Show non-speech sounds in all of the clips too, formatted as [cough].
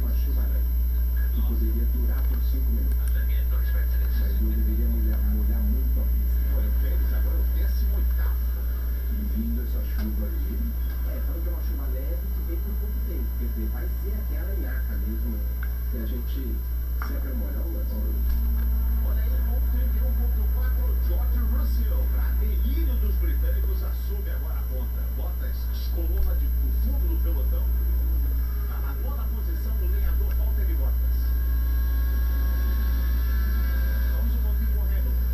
uma chuva leve, que poderia durar por cinco minutos. Mas não deveria molhar, molhar muito a pista. Olha, o Pérez agora é o 18º. E vindo essa chuva aí, é, fala que é uma chuva leve que vem por pouco tempo. Quer dizer, vai ser aquela nhaca mesmo que a gente sempre molha. Olha, olha. Olha aí, com 31.4, George Russell, para delírio dos britânicos, assume agora a ponta. Bottas descolou na de, no fundo do pelotão. Na nona posição do lenhador Valtteri Bottas. Vamos um pouquinho com o Hamilton.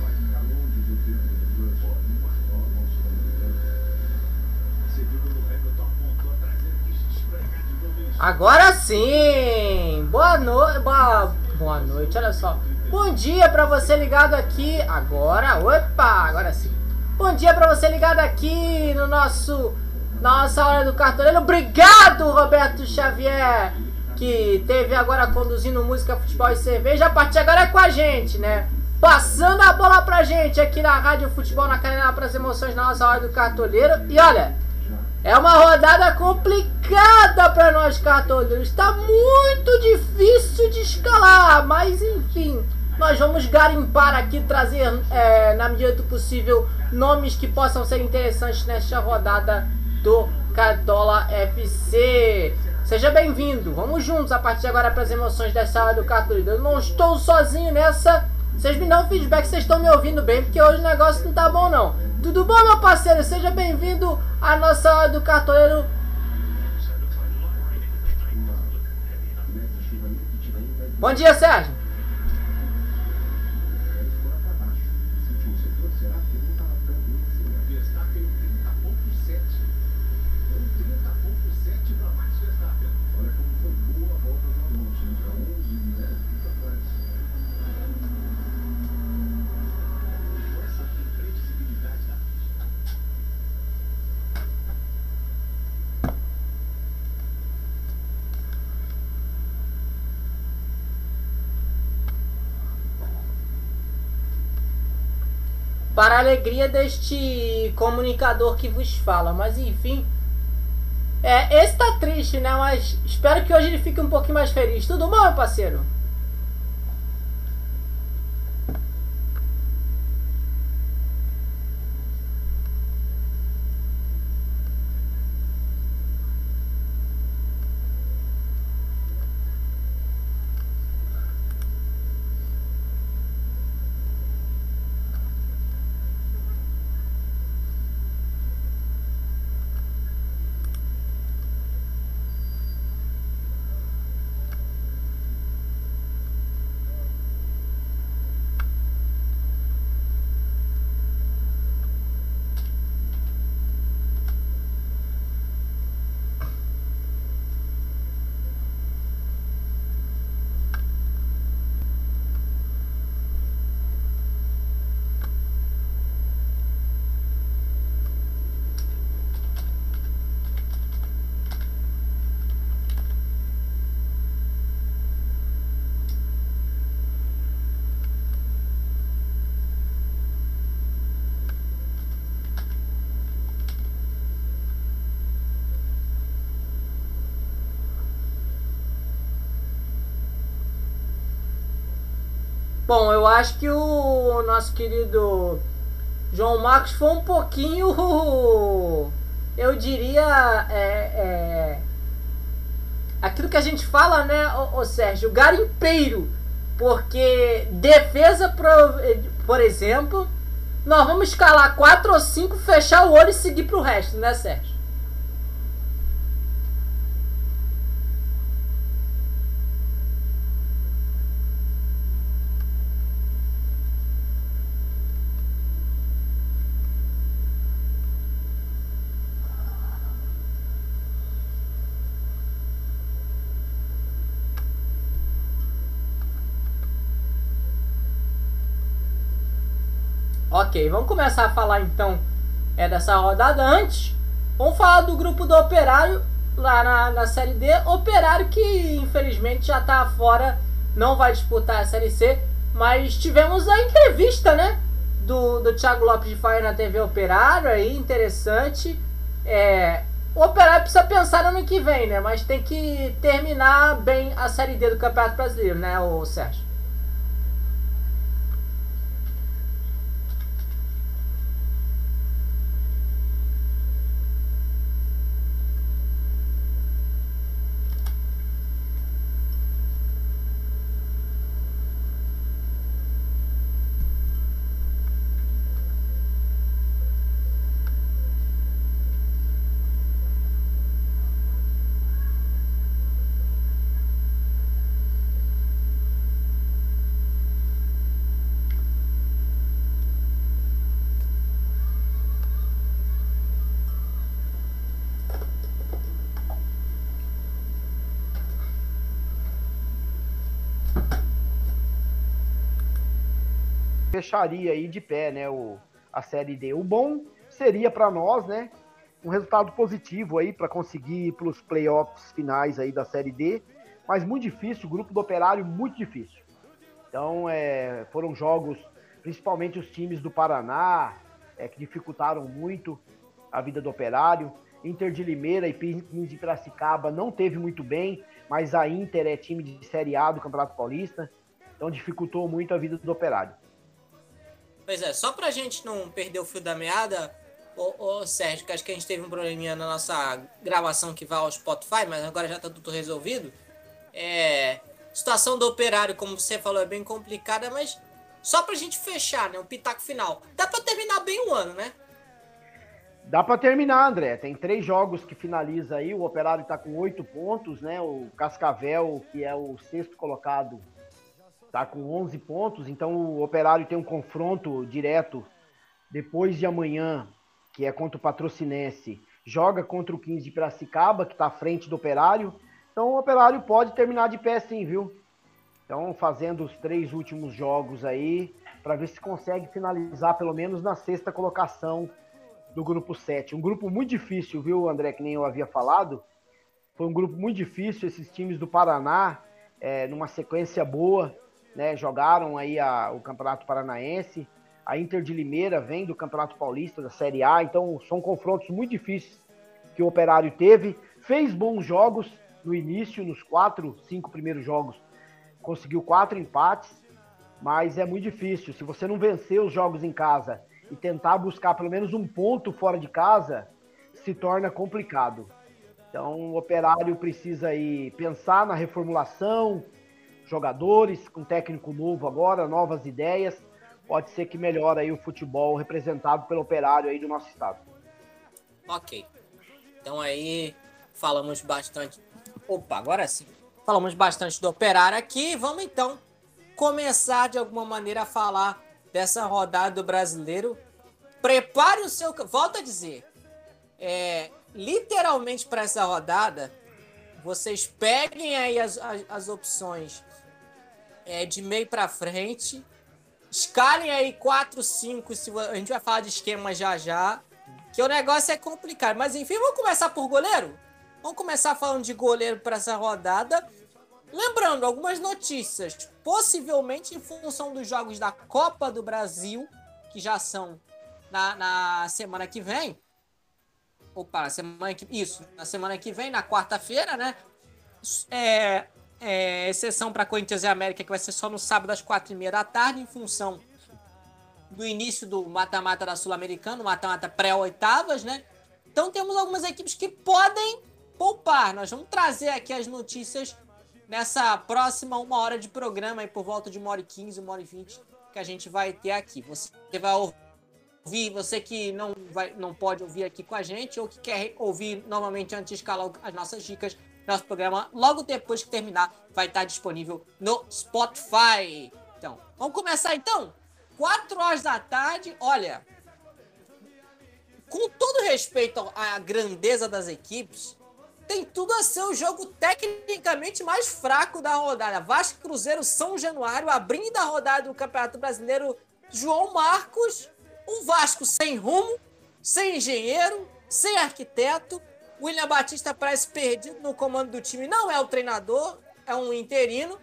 Vai ficar longe do termo do Russell. Ó, nosso americano. Você viu quando o Hamilton apontou a traseira quis esfregar de novo ele Agora sim! Boa noite, boa, boa noite, olha só. Bom dia pra você ligado aqui agora. Opa, agora sim. Bom dia pra você ligado aqui no nosso nossa hora do cartoleiro. Obrigado, Roberto Xavier, que teve agora conduzindo música, futebol e cerveja. A partir agora é com a gente, né? Passando a bola pra gente aqui na Rádio Futebol na Canela para as emoções na nossa hora do cartoleiro. E olha, é uma rodada complicada para nós cartoleiros. Está muito difícil de escalar, mas enfim, nós vamos garimpar aqui, trazer é, na medida do possível nomes que possam ser interessantes nesta rodada do Cartola FC. Seja bem-vindo, vamos juntos a partir de agora para as emoções dessa hora do cartoleiro. Eu não estou sozinho nessa. Vocês me dão feedback, vocês estão me ouvindo bem, porque hoje o negócio não tá bom não. Tudo bom, meu parceiro? Seja bem-vindo à nossa hora do cartoleiro. Uma média chuva nítida aí vai Bom dia, Sérgio. Pérez por lá para baixo. Esse último setor, será que ele não estava tão ruim assim, né? Verstappen 30.7. Um 30.7 para Max Verstappen. Olha como foi boa a volta do Alonso. hein? Para 11, né? Fica atrás. Com essa imprevisibilidade da pista. Para a alegria deste comunicador que vos fala, mas enfim. É, esse tá triste, né? Mas espero que hoje ele fique um pouquinho mais feliz. Tudo bom, meu parceiro? Bom, eu acho que o nosso querido João Marcos foi um pouquinho, [laughs] eu diria, é, é, aquilo que a gente fala, né, ô, ô Sérgio, garimpeiro, porque defesa, por, por exemplo, nós vamos escalar quatro ou cinco, fechar o olho e seguir pro resto, né, Sérgio? Vamos começar a falar então é, dessa rodada. Antes, vamos falar do grupo do Operário lá na, na Série D. Operário que infelizmente já está fora, não vai disputar a Série C. Mas tivemos a entrevista, né? Do, do Thiago Lopes de Faia na TV Operário aí, interessante. É, o Operário precisa pensar no ano que vem, né? Mas tem que terminar bem a Série D do Campeonato Brasileiro, né, o Sérgio? Fecharia aí de pé, né, o, a Série D. O bom seria para nós, né, um resultado positivo aí para conseguir para os playoffs finais aí da Série D, mas muito difícil, o grupo do Operário muito difícil. Então, é, foram jogos, principalmente os times do Paraná, é, que dificultaram muito a vida do Operário. Inter de Limeira e Pins de Piracicaba não teve muito bem, mas a Inter é time de Série A do Campeonato Paulista, então dificultou muito a vida do Operário. Pois é, só pra gente não perder o fio da meada, ô, ô Sérgio, que acho que a gente teve um probleminha na nossa gravação que vai ao Spotify, mas agora já tá tudo resolvido. É. Situação do operário, como você falou, é bem complicada, mas só pra gente fechar, né? O pitaco final. Dá pra terminar bem o ano, né? Dá para terminar, André. Tem três jogos que finaliza aí. O Operário está com oito pontos, né? O Cascavel, que é o sexto colocado, tá com 11 pontos, então o Operário tem um confronto direto depois de amanhã, que é contra o Patrocinense, joga contra o 15 de Piracicaba, que está à frente do Operário. Então o Operário pode terminar de pé sim, viu? Então fazendo os três últimos jogos aí, para ver se consegue finalizar pelo menos na sexta colocação do grupo 7. Um grupo muito difícil, viu, André, que nem eu havia falado. Foi um grupo muito difícil, esses times do Paraná, é, numa sequência boa né, jogaram aí a, o Campeonato Paranaense. A Inter de Limeira vem do Campeonato Paulista, da Série A, então são confrontos muito difíceis que o Operário teve. Fez bons jogos no início, nos quatro, cinco primeiros jogos. Conseguiu quatro empates, mas é muito difícil. Se você não vencer os jogos em casa e tentar buscar pelo menos um ponto fora de casa, se torna complicado. Então o Operário precisa aí pensar na reformulação, jogadores, com técnico novo agora, novas ideias. Pode ser que melhore aí o futebol representado pelo operário aí do nosso estado. Ok. Então aí falamos bastante. Opa, agora sim. Falamos bastante do operário aqui. Vamos então começar de alguma maneira a falar dessa rodada do brasileiro. Prepare o seu. Volto a dizer. É, literalmente para essa rodada, vocês peguem aí as, as, as opções é, de meio para frente. Escalem aí 4, 5, se a gente vai falar de esquema já já, que o negócio é complicado. Mas enfim, vamos começar por goleiro? Vamos começar falando de goleiro para essa rodada. Lembrando, algumas notícias, possivelmente em função dos jogos da Copa do Brasil, que já são na, na semana que vem. Opa, na semana que, isso, na semana que vem, na quarta-feira, né? É, É, exceção para Corinthians e América, que vai ser só no sábado às quatro e meia da tarde, em função do início do mata-mata da Sul-Americana, mata-mata pré-oitavas, né? Então temos algumas equipes que podem poupar. Nós vamos trazer aqui as notícias nessa próxima uma hora de programa, aí por volta de uma hora e quinze, uma hora e vinte, que a gente vai ter aqui. Você vai ouvir, você que não, vai, não pode ouvir aqui com a gente, ou que quer ouvir novamente antes de escalar as nossas dicas, nosso programa, logo depois que terminar, vai estar disponível no Spotify. Então, vamos começar então? 4 horas da tarde, olha. Com todo respeito à grandeza das equipes, tem tudo a ser o jogo tecnicamente mais fraco da rodada. Vasco Cruzeiro São Januário, abrindo a rodada do Campeonato Brasileiro, João Marcos, um Vasco sem rumo, sem engenheiro, sem arquiteto. William Batista parece perdido no comando do time, não é o treinador, é um interino.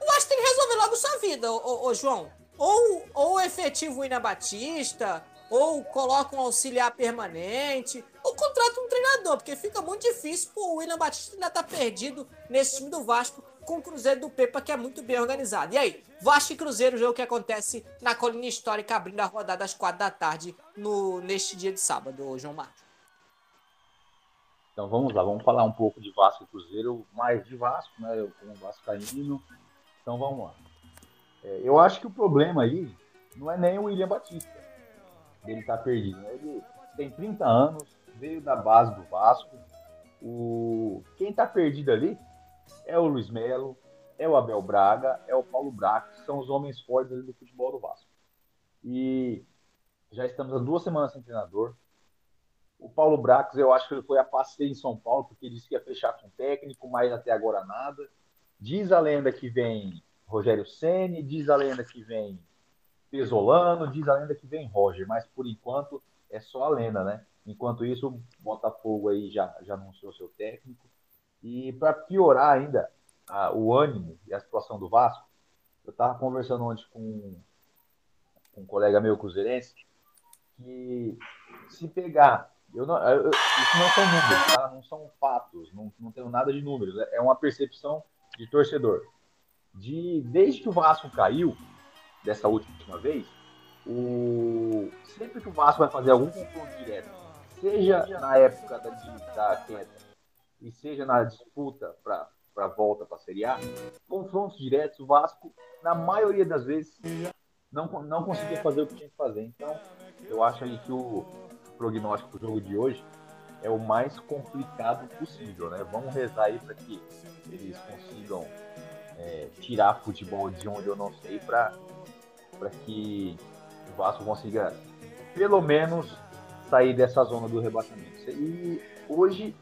O Vasco tem que resolver logo sua vida, ô João. Ou, ou efetivo William Batista, ou coloca um auxiliar permanente, ou contrata um treinador, porque fica muito difícil o William Batista ainda tá perdido nesse time do Vasco com o Cruzeiro do Pepa, que é muito bem organizado. E aí, Vasco e Cruzeiro, o jogo que acontece na colina histórica, abrindo a rodada às quatro da tarde no, neste dia de sábado, João Marcos. Então vamos lá, vamos falar um pouco de Vasco e Cruzeiro, mais de Vasco, né? Eu como Vascaíno. Então vamos lá. É, eu acho que o problema aí não é nem o William Batista ele tá perdido. Né? Ele tem 30 anos, veio da base do Vasco. O... Quem tá perdido ali é o Luiz Melo, é o Abel Braga, é o Paulo que são os homens fortes ali do futebol do Vasco. E já estamos há duas semanas sem treinador. O Paulo Bracos, eu acho que ele foi a passeio em São Paulo, porque disse que ia fechar com o técnico, mas até agora nada. Diz a lenda que vem Rogério Ceni, diz a lenda que vem Pesolano, diz a lenda que vem Roger, mas por enquanto é só a lenda, né? Enquanto isso, o Botafogo aí já, já anunciou seu técnico. E para piorar ainda a, o ânimo e a situação do Vasco, eu estava conversando ontem com, com um colega meu cruzeirense que se pegar, eu não, eu, isso não são números, tá? não são fatos, não, não tenho nada de números, é uma percepção de torcedor. De, desde que o Vasco caiu, dessa última vez, o... sempre que o Vasco vai fazer algum confronto direto, seja na época da, da queda e seja na disputa para a volta para a Série A, confrontos diretos, o Vasco, na maioria das vezes, não, não conseguia fazer o que tinha que fazer. Então, eu acho aí que o prognóstico do jogo de hoje é o mais complicado possível, né? Vamos rezar aí para que eles consigam é, tirar futebol de onde eu não sei para que o Vasco consiga pelo menos sair dessa zona do rebaixamento. E hoje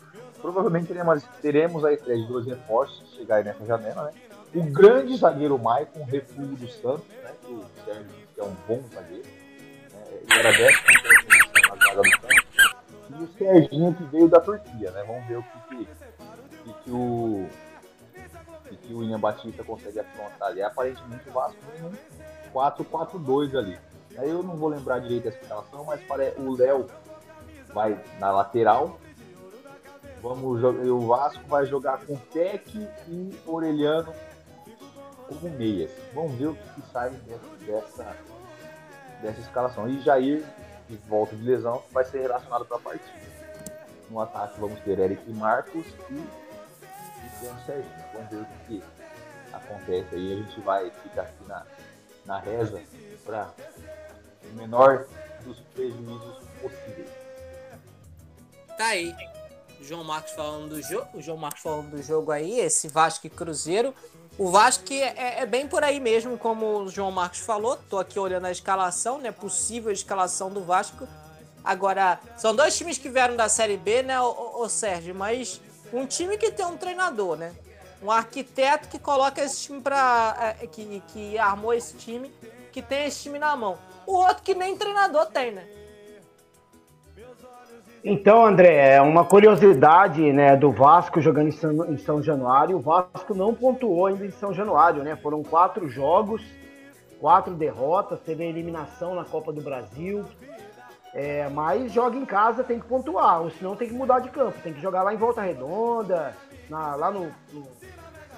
provavelmente teremos, teremos aí três dois reforços chegar nessa janela, né? O grande zagueiro Maicon, refúgio do Santos, né? O Sérgio, que é um bom zagueiro, né? ele era 10 e o Serginho que veio da Turquia, né? Vamos ver o que, que, que, que o que o Ian Batista consegue afrontar ali. Aparentemente o Vasco tem um 4-4-2 ali. Aí eu não vou lembrar direito dessa escalação, mas para o Léo vai na lateral. Vamos o Vasco vai jogar com Peck e Orelhano como meias. Vamos ver o que, que sai dessa, dessa escalação. E Jair de volta de lesão, vai ser relacionado para a partida. No ataque vamos ter Eric Marcos e, e Sérgio. Vamos ver o que acontece aí. A gente vai ficar aqui na, na reza para o menor dos prejuízos possíveis. Tá aí. João Marcos falando do jogo, o João Marcos falando do jogo aí, esse Vasco e Cruzeiro. O Vasco é, é, bem por aí mesmo, como o João Marcos falou. Tô aqui olhando a escalação, né? Possível escalação do Vasco. Agora, são dois times que vieram da Série B, né, o, o Sérgio? Mas um time que tem um treinador, né? um arquiteto que coloca esse time para é, que, que armou esse time, que tem esse time na mão. O outro que nem treinador tem, né? Então, André, é uma curiosidade né, do Vasco jogando em São, em São Januário. O Vasco não pontuou ainda em São Januário, né? Foram quatro jogos, quatro derrotas, teve a eliminação na Copa do Brasil. É, mas joga em casa, tem que pontuar, ou senão tem que mudar de campo, tem que jogar lá em Volta Redonda, na, lá no, no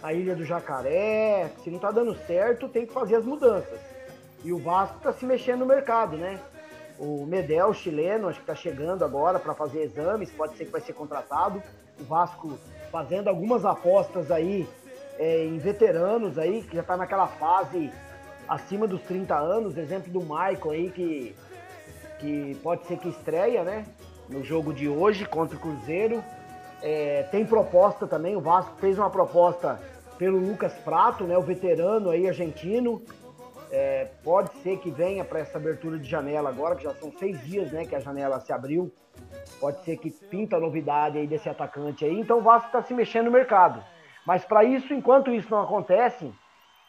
a Ilha do Jacaré. Se não tá dando certo, tem que fazer as mudanças. E o Vasco tá se mexendo no mercado, né? O Medel, chileno, acho que tá chegando agora para fazer exames, pode ser que vai ser contratado. O Vasco fazendo algumas apostas aí é, em veteranos aí, que já tá naquela fase acima dos 30 anos, exemplo do Michael aí, que, que pode ser que estreia, né? No jogo de hoje contra o Cruzeiro. É, tem proposta também, o Vasco fez uma proposta pelo Lucas Prato, né? O veterano aí argentino. É, pode ser que venha para essa abertura de janela agora, que já são seis dias, né? Que a janela se abriu. Pode ser que pinta novidade aí desse atacante aí. Então o Vasco está se mexendo no mercado. Mas para isso, enquanto isso não acontece,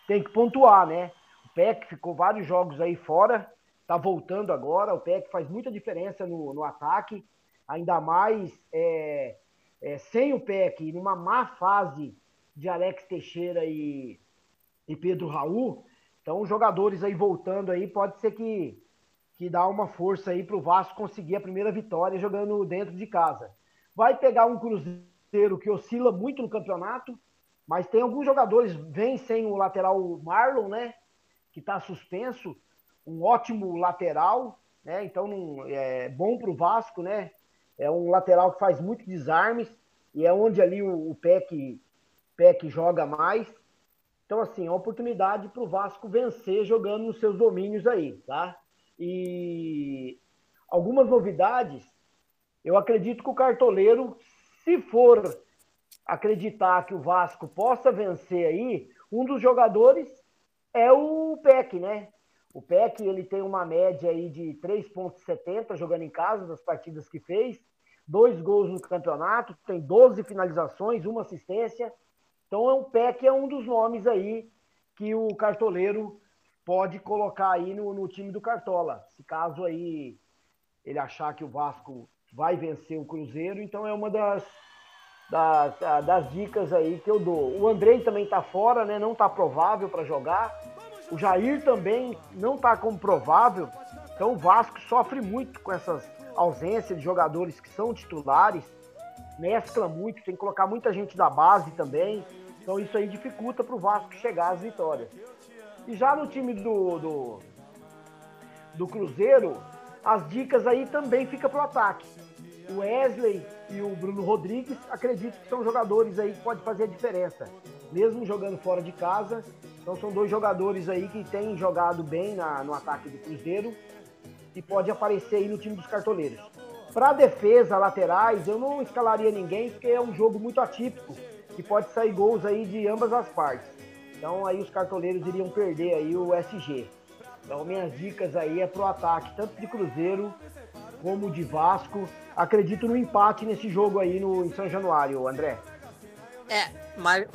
tem que pontuar, né? PEC ficou vários jogos aí fora, tá voltando agora. O PEC faz muita diferença no, no ataque, ainda mais é, é, sem o PEC, numa má fase de Alex Teixeira e, e Pedro Raul. Então, os jogadores aí voltando aí, pode ser que, que dá uma força aí para o Vasco conseguir a primeira vitória jogando dentro de casa. Vai pegar um Cruzeiro que oscila muito no campeonato, mas tem alguns jogadores, vem sem o lateral Marlon, né? que está suspenso, um ótimo lateral, né? Então é bom para o Vasco, né? É um lateral que faz muito desarmes e é onde ali o, o PEC, PEC joga mais. Então, assim, é uma oportunidade para o Vasco vencer jogando nos seus domínios aí, tá? E algumas novidades, eu acredito que o cartoleiro, se for acreditar que o Vasco possa vencer aí, um dos jogadores é o PEC, né? O PEC ele tem uma média aí de 3,70 jogando em casa das partidas que fez, dois gols no campeonato, tem 12 finalizações, uma assistência. Então é um PEC é um dos nomes aí que o cartoleiro pode colocar aí no, no time do Cartola. Se caso aí ele achar que o Vasco vai vencer o Cruzeiro, então é uma das, das, das dicas aí que eu dou. O Andrei também tá fora, né? Não tá provável para jogar. O Jair também não tá como provável. Então o Vasco sofre muito com essas ausências de jogadores que são titulares. Mescla muito, tem que colocar muita gente da base também. Então isso aí dificulta para o Vasco chegar às vitórias. E já no time do, do, do Cruzeiro, as dicas aí também fica pro ataque. O Wesley e o Bruno Rodrigues, acredito que são jogadores aí que podem fazer a diferença, mesmo jogando fora de casa. Então são dois jogadores aí que têm jogado bem na, no ataque do Cruzeiro e pode aparecer aí no time dos cartoleiros. Para defesa, laterais, eu não escalaria ninguém porque é um jogo muito atípico que pode sair gols aí de ambas as partes. Então aí os cartoleiros iriam perder aí o SG. Então minhas dicas aí é pro ataque, tanto de Cruzeiro como de Vasco. Acredito no empate nesse jogo aí no, em São Januário, André. É, mas.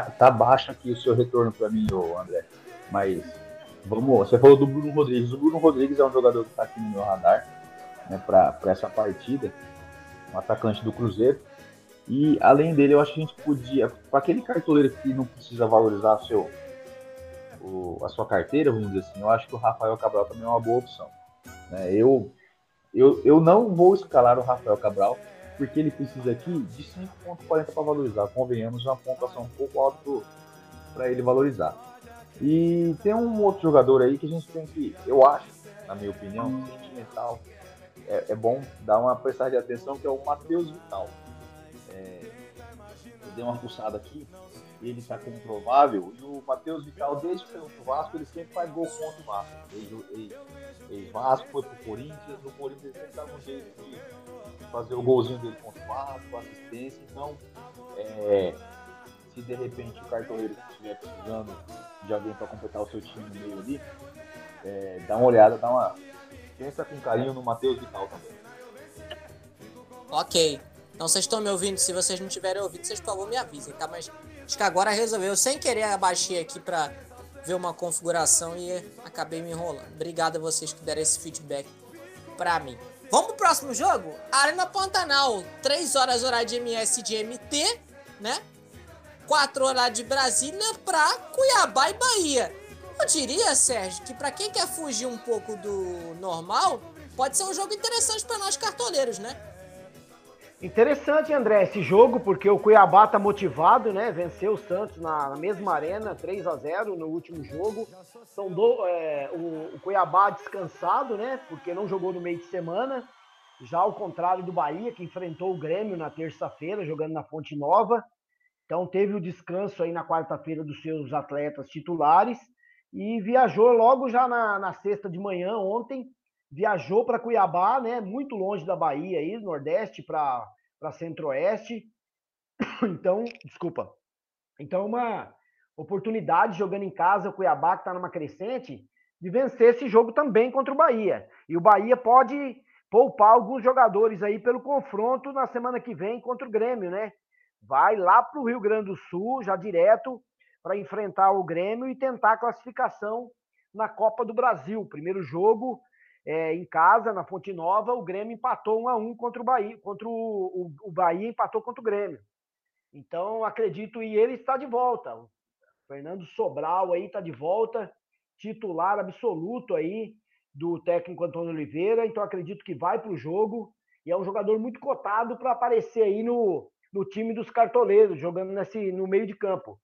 Tá, tá baixo aqui o seu retorno para mim, André. Mas Vamos, você falou do Bruno Rodrigues. O Bruno Rodrigues é um jogador que está aqui no meu radar né, para essa partida, um atacante do Cruzeiro. E além dele, eu acho que a gente podia, para aquele cartoleiro que não precisa valorizar seu, o, a sua carteira, vamos dizer assim, eu acho que o Rafael Cabral também é uma boa opção. Né? Eu, eu, eu não vou escalar o Rafael Cabral, porque ele precisa aqui de 5,40 para valorizar. Convenhamos, uma pontuação um pouco alta para ele valorizar. E tem um outro jogador aí que a gente tem que, eu acho, na minha opinião, sentimental, é, é bom dar uma prestar de atenção, que é o Matheus Vital. É, eu dei uma pulsada aqui, ele está como provável, e o Matheus Vital, desde que saiu pro Vasco, ele sempre faz gol contra o Vasco. Ele, ele, ele Vasco foi pro Corinthians, no Corinthians ele sempre dá um jeito de fazer o golzinho dele contra o Vasco, assistência, então é, se de repente o cartoleiro estiver precisando de alguém para completar o seu time no meio ali, é, dá uma olhada, dá uma. Pensa com carinho no Matheus Vital também. Ok. Então vocês estão me ouvindo? Se vocês não tiverem ouvido, vocês por favor me avisem, tá? Mas acho que agora resolveu. Sem querer abaixei aqui para ver uma configuração e acabei me enrolando. Obrigado a vocês que deram esse feedback para mim. Vamos pro próximo jogo? Arena Pantanal, 3 horas horário de MS de MT né? 4 horas de Brasília para Cuiabá e Bahia. Eu diria, Sérgio, que para quem quer fugir um pouco do normal, pode ser um jogo interessante para nós cartoleiros, né? Interessante, André, esse jogo, porque o Cuiabá tá motivado, né? Venceu o Santos na, mesma arena, 3 a 0 no último jogo. Do, é, o, o, Cuiabá descansado, né? Porque não jogou no meio de semana. Já ao contrário do Bahia, que enfrentou o Grêmio na terça-feira, jogando na Fonte Nova. Então teve o descanso aí na quarta-feira dos seus atletas titulares e viajou logo já na, na sexta de manhã, ontem, viajou para Cuiabá, né? Muito longe da Bahia aí, Nordeste para Centro-Oeste. [coughs] Então, desculpa. Então, uma oportunidade jogando em casa, o Cuiabá que está numa crescente, de vencer esse jogo também contra o Bahia. E o Bahia pode poupar alguns jogadores aí pelo confronto na semana que vem contra o Grêmio, né? vai lá para o Rio Grande do Sul, já direto, para enfrentar o Grêmio e tentar a classificação na Copa do Brasil. Primeiro jogo é, em casa, na Fonte Nova, o Grêmio empatou 1 a 1 contra o Bahia, contra o, o, o Bahia empatou contra o Grêmio. Então, acredito, e ele está de volta. O Fernando Sobral aí está de volta, titular absoluto aí do técnico Antônio Oliveira. Então, acredito que vai para o jogo e é um jogador muito cotado para aparecer aí no, no time dos cartoleiros, jogando nesse, no meio de campo.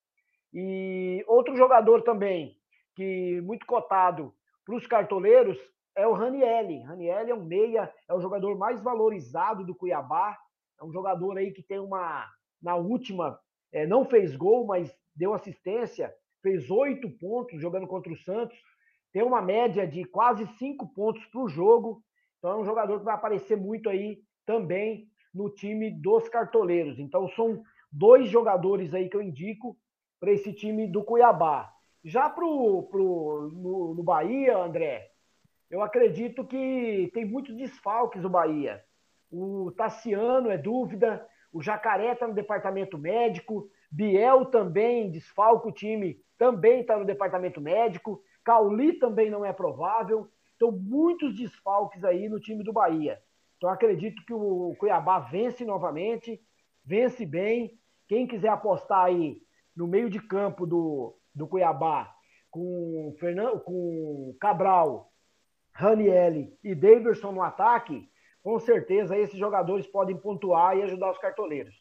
E outro jogador também, que muito cotado para os cartoleiros, é o Ranielli. Ranielli é um meia, é o jogador mais valorizado do Cuiabá. É um jogador aí que tem uma. Na última, é, não fez gol, mas deu assistência, fez oito pontos jogando contra o Santos. Tem uma média de quase cinco pontos por jogo. Então é um jogador que vai aparecer muito aí também no time dos cartoleiros. Então são dois jogadores aí que eu indico para esse time do Cuiabá. Já pro, pro, no, no Bahia, André, eu acredito que tem muitos desfalques o Bahia. O Tassiano é dúvida, o Jacaré está no departamento médico, Biel também desfalca o time, também está no departamento médico, Cauli também não é provável. Então, muitos desfalques aí no time do Bahia. Então acredito que o Cuiabá vence novamente, vence bem. Quem quiser apostar aí no meio de campo do, do Cuiabá com com Cabral, Ranielli e Davidson no ataque, com certeza esses jogadores podem pontuar e ajudar os cartoleiros.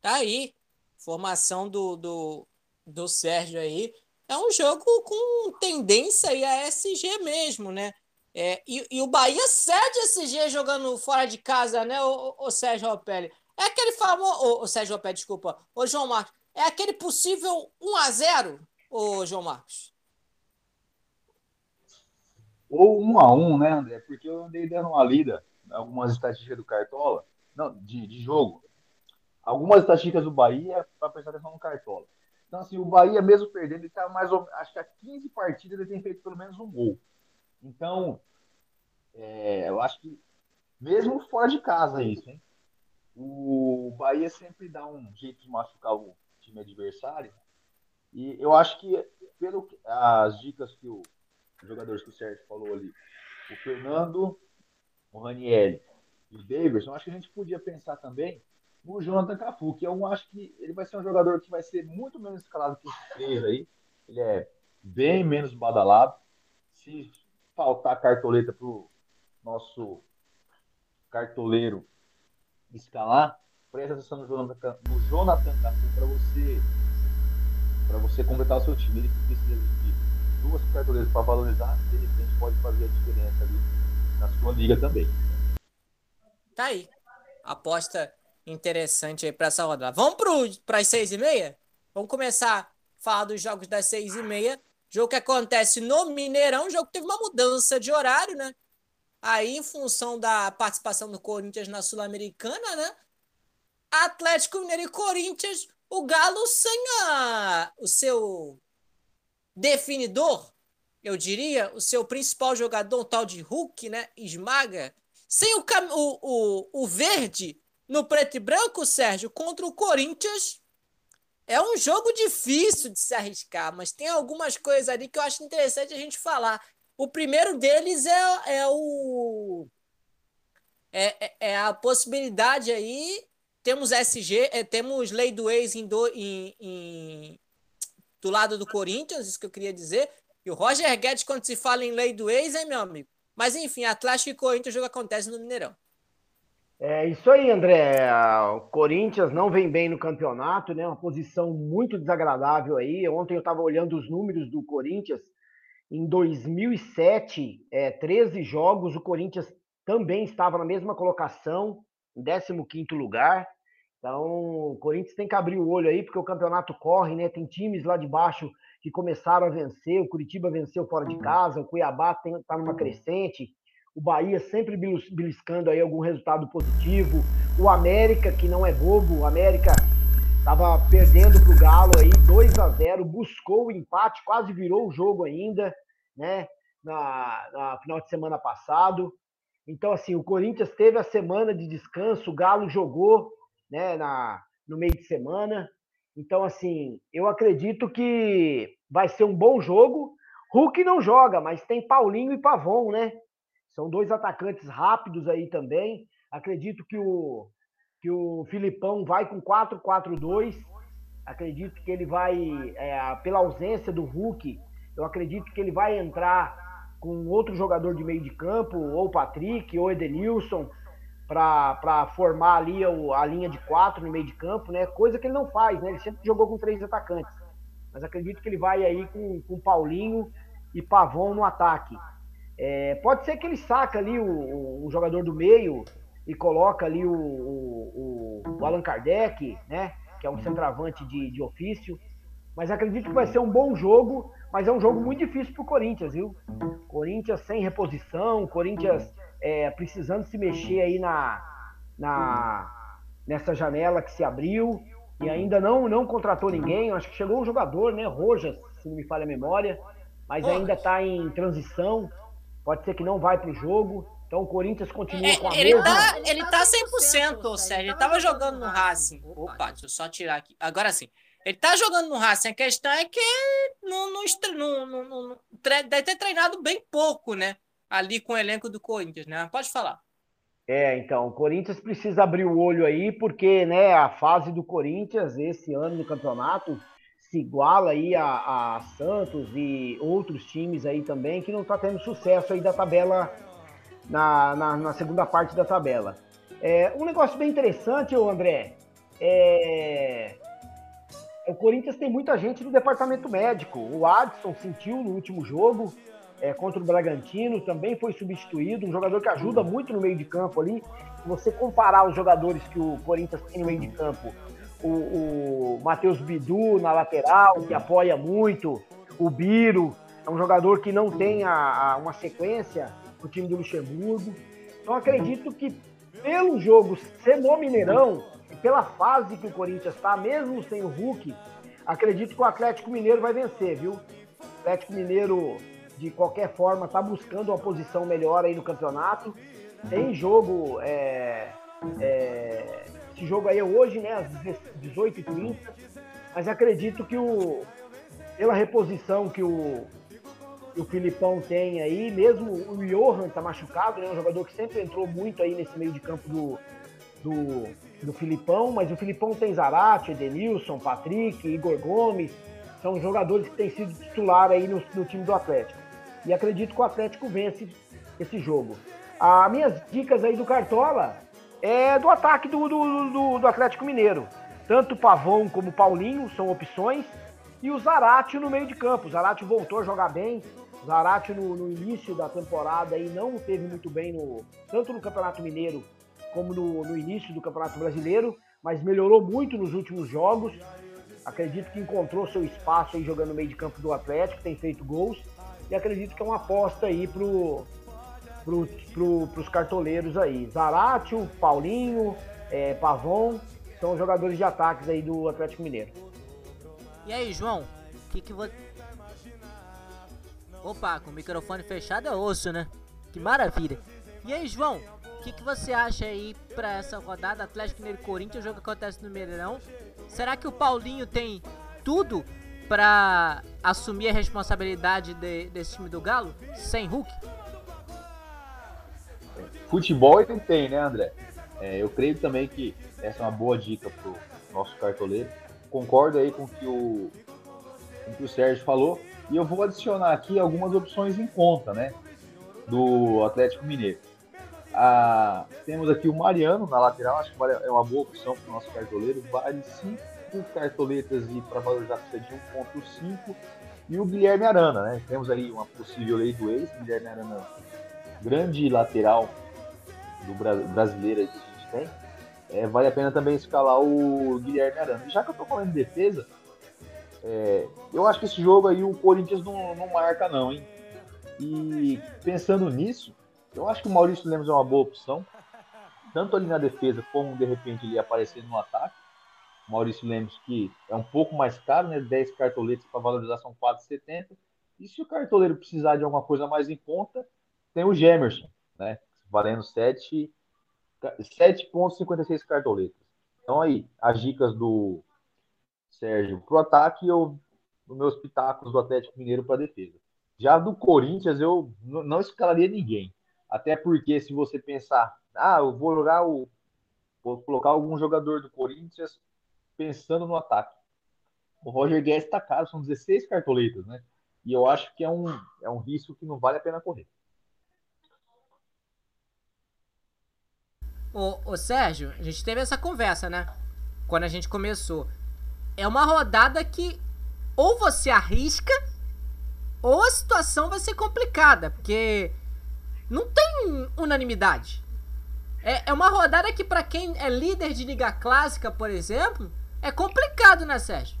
Tá aí, formação do, do, do Sérgio aí. É um jogo com tendência a SG mesmo, né? É, e, e, o Bahia cede dia jogando fora de casa, né, o, o Sérgio Ropelli? É aquele famoso. O, Sérgio Ropelli, desculpa. O João Marcos. É aquele possível 1 a 0 o João Marcos? Ou 1 a 1 né, André? Porque eu andei dando uma lida algumas estatísticas do Cartola, não, de, de jogo. Algumas estatísticas do Bahia para prestar atenção no Cartola. Então, assim, o Bahia, mesmo perdendo, ele está mais ou acho que há 15 partidas ele tem feito pelo menos um gol. Então, é, eu acho que, mesmo fora de casa, é isso, hein? O Bahia sempre dá um jeito de machucar o time adversário. E eu acho que, pelo as dicas que o, jogadores que o Sérgio falou ali, o Fernando, o Raniel e o Davidson, acho que a gente podia pensar também no Jonathan Cafu, que eu acho que ele vai ser um jogador que vai ser muito menos escalado que esses três aí. Ele é bem menos badalado. Se faltar cartoleta para o nosso cartoleiro escalar, presta atenção no Jonathan, no Jonathan para você para você completar o seu time. Ele precisa de duas cartoleiras para valorizar, de repente pode fazer a diferença ali na sua liga também. Tá aí. Aposta interessante aí para essa rodada. Vamos para as seis e meia? Vamos começar a falar dos jogos das seis e meia. Jogo que acontece no Mineirão, jogo que teve uma mudança de horário, né? Aí, em função da participação do Corinthians na Sul-Americana, né? Atlético Mineiro e Corinthians, o Galo sem a, o seu definidor, eu diria, o seu principal jogador, o tal de Hulk, né? Esmaga. Sem o, o, o, o verde no preto e branco, Sérgio, contra o Corinthians é um jogo difícil de se arriscar, mas tem algumas coisas ali que eu acho interessante a gente falar. O primeiro deles é, é o. É, é, é a possibilidade aí temos SG, é, temos lei do ex em, do, em, em, do lado do Corinthians, isso que eu queria dizer. E o Roger Guedes, quando se fala em lei do ex, é meu amigo. Mas enfim, Atlético e Corinthians, o jogo acontece no Mineirão. É isso aí, André. O Corinthians não vem bem no campeonato, né? Uma posição muito desagradável aí. Ontem eu estava olhando os números do Corinthians. Em 2007, é, 13 jogos, o Corinthians também estava na mesma colocação, em 15º lugar. Então, o Corinthians tem que abrir o olho aí, porque o campeonato corre, né? Tem times lá de baixo que começaram a vencer. O Curitiba venceu fora de casa, o Cuiabá está numa crescente o Bahia sempre beliscando aí algum resultado positivo, o América, que não é bobo, o América estava perdendo para o Galo aí 2 a 0 buscou o empate, quase virou o jogo ainda, né, na, na final de semana passado. Então, assim, o Corinthians teve a semana de descanso, o Galo jogou, né, na, no meio de semana. Então, assim, eu acredito que vai ser um bom jogo. Hulk não joga, mas tem Paulinho e Pavon, né? São dois atacantes rápidos aí também. Acredito que o, que o Filipão vai com 4-4-2. Acredito que ele vai, é, pela ausência do Hulk, eu acredito que ele vai entrar com outro jogador de meio de campo, ou Patrick, ou Edenilson, para formar ali a linha de quatro no meio de campo, né? Coisa que ele não faz, né? Ele sempre jogou com três atacantes. Mas acredito que ele vai aí com, com Paulinho e Pavon no ataque. É, pode ser que ele saca ali o, o, jogador do meio e coloca ali o, o, o, Allan Kardec, né? Que é um centroavante de, de ofício. Mas acredito que vai ser um bom jogo, mas é um jogo muito difícil para o Corinthians, viu? Corinthians sem reposição, Corinthians é, precisando se mexer aí na, na, nessa janela que se abriu e ainda não, não contratou ninguém. Acho que chegou um jogador, né? Rojas, se não me falha a memória, mas ainda está em transição pode ser que não vai para o jogo. Então o Corinthians continua é, com a ele mesma... Tá, ele tá 100%, ou seja, ele tava jogando no Racing. Opa, deixa eu só tirar aqui. Agora sim. Ele tá jogando no Racing. A questão é que não, não, não, não, não deve ter treinado bem pouco, né? Ali com o elenco do Corinthians, né? Pode falar. É, então, o Corinthians precisa abrir o olho aí, porque né, a fase do Corinthians esse ano no campeonato se iguala aí a, a, Santos e outros times aí também que não está tendo sucesso aí da tabela na, na, na segunda parte da tabela. É, um negócio bem interessante, André, é, o Corinthians tem muita gente do departamento médico. O Adson sentiu no último jogo é, contra o Bragantino, também foi substituído, um jogador que ajuda muito no meio de campo ali. Se você comparar os jogadores que o Corinthians tem no meio de campo o, o Matheus Bidu na lateral, que apoia muito, o Biro, é um jogador que não tem a, a, uma sequência no time do Luxemburgo. Então acredito que pelo jogo ser no Mineirão, pela fase que o Corinthians está, mesmo sem o Hulk, acredito que o Atlético Mineiro vai vencer, viu? O Atlético Mineiro, de qualquer forma, está buscando uma posição melhor aí no campeonato. Tem jogo é, é, esse jogo aí é hoje, né, às 18h30. Mas acredito que o, pela reposição que o, o Filipão tem aí, mesmo o Johan tá machucado, né, um jogador que sempre entrou muito aí nesse meio de campo do, do, do Filipão, mas o Filipão tem Zarate, Edenilson, Patrick, Igor Gomes, são jogadores que têm sido titular aí no, no time do Atlético. E acredito que o Atlético vence esse jogo. As minhas dicas aí do Cartola é do ataque do, do, do, do Atlético Mineiro. Tanto Pavão como Paulinho são opções. E o Zarate no meio de campo. O Zarate voltou a jogar bem. O Zarate no, no, início da temporada aí não teve muito bem no tanto no Campeonato Mineiro como no, no início do Campeonato Brasileiro, mas melhorou muito nos últimos jogos. Acredito que encontrou seu espaço aí jogando no meio de campo do Atlético, tem feito gols. E acredito que é uma aposta aí pro, pro, pro, pros cartoleiros aí. Zaratio, Paulinho, é, Pavon, são jogadores de ataques aí do Atlético Mineiro. E aí, João, o que que você... Opa, com o microfone fechado é osso, né? Que maravilha. E aí, João, o que, que você acha aí para essa rodada Atlético Mineiro Corinthians, o jogo que acontece no Mineirão? Será que o Paulinho tem tudo para assumir a responsabilidade de, desse time do Galo sem Hulk? Futebol ele tem, né, André? É, eu creio também que essa é uma boa dica para o nosso cartoleiro. Concordo aí com que o, com que o Sérgio falou. E eu vou adicionar aqui algumas opções em conta, né? Do Atlético Mineiro. Ah, temos aqui o Mariano na lateral, acho que é uma boa opção para o nosso cartoleiro. Vale 5 cartoletas e para valorizar precisa de 1,5. E o Guilherme Arana, né? Temos aí uma possível lei do ex. Guilherme Arana, grande lateral do brasileiro que a gente tem. É, vale a pena também escalar o Guilherme Arana. já que eu estou falando de defesa, é, eu acho que esse jogo aí o Corinthians não, não marca, não, hein? E pensando nisso, eu acho que o Maurício Lemos é uma boa opção, tanto ali na defesa como de repente ele aparecer no ataque. Maurício Lemos, que é um pouco mais caro, né? 10 cartoletes para valorização 4,70. E se o cartoleiro precisar de alguma coisa mais em conta, tem o Gemerson, né? Valendo 7 7,56 cartoletas. Então aí, as dicas do Sérgio pro ataque e os meus pitacos do Atlético Mineiro para defesa. Já do Corinthians, eu não escalaria ninguém. Até porque se você pensar, ah, eu vou jogar o. Vou colocar algum jogador do Corinthians pensando no ataque. O Roger Guedes está caro, são 16 cartoletas, né? E eu acho que é um, é um risco que não vale a pena correr. Ô, ô Sérgio, a gente teve essa conversa, né? Quando a gente começou. É uma rodada que ou você arrisca ou a situação vai ser complicada, porque não tem unanimidade. É, é uma rodada que, para quem é líder de Liga Clássica, por exemplo, é complicado, né, Sérgio?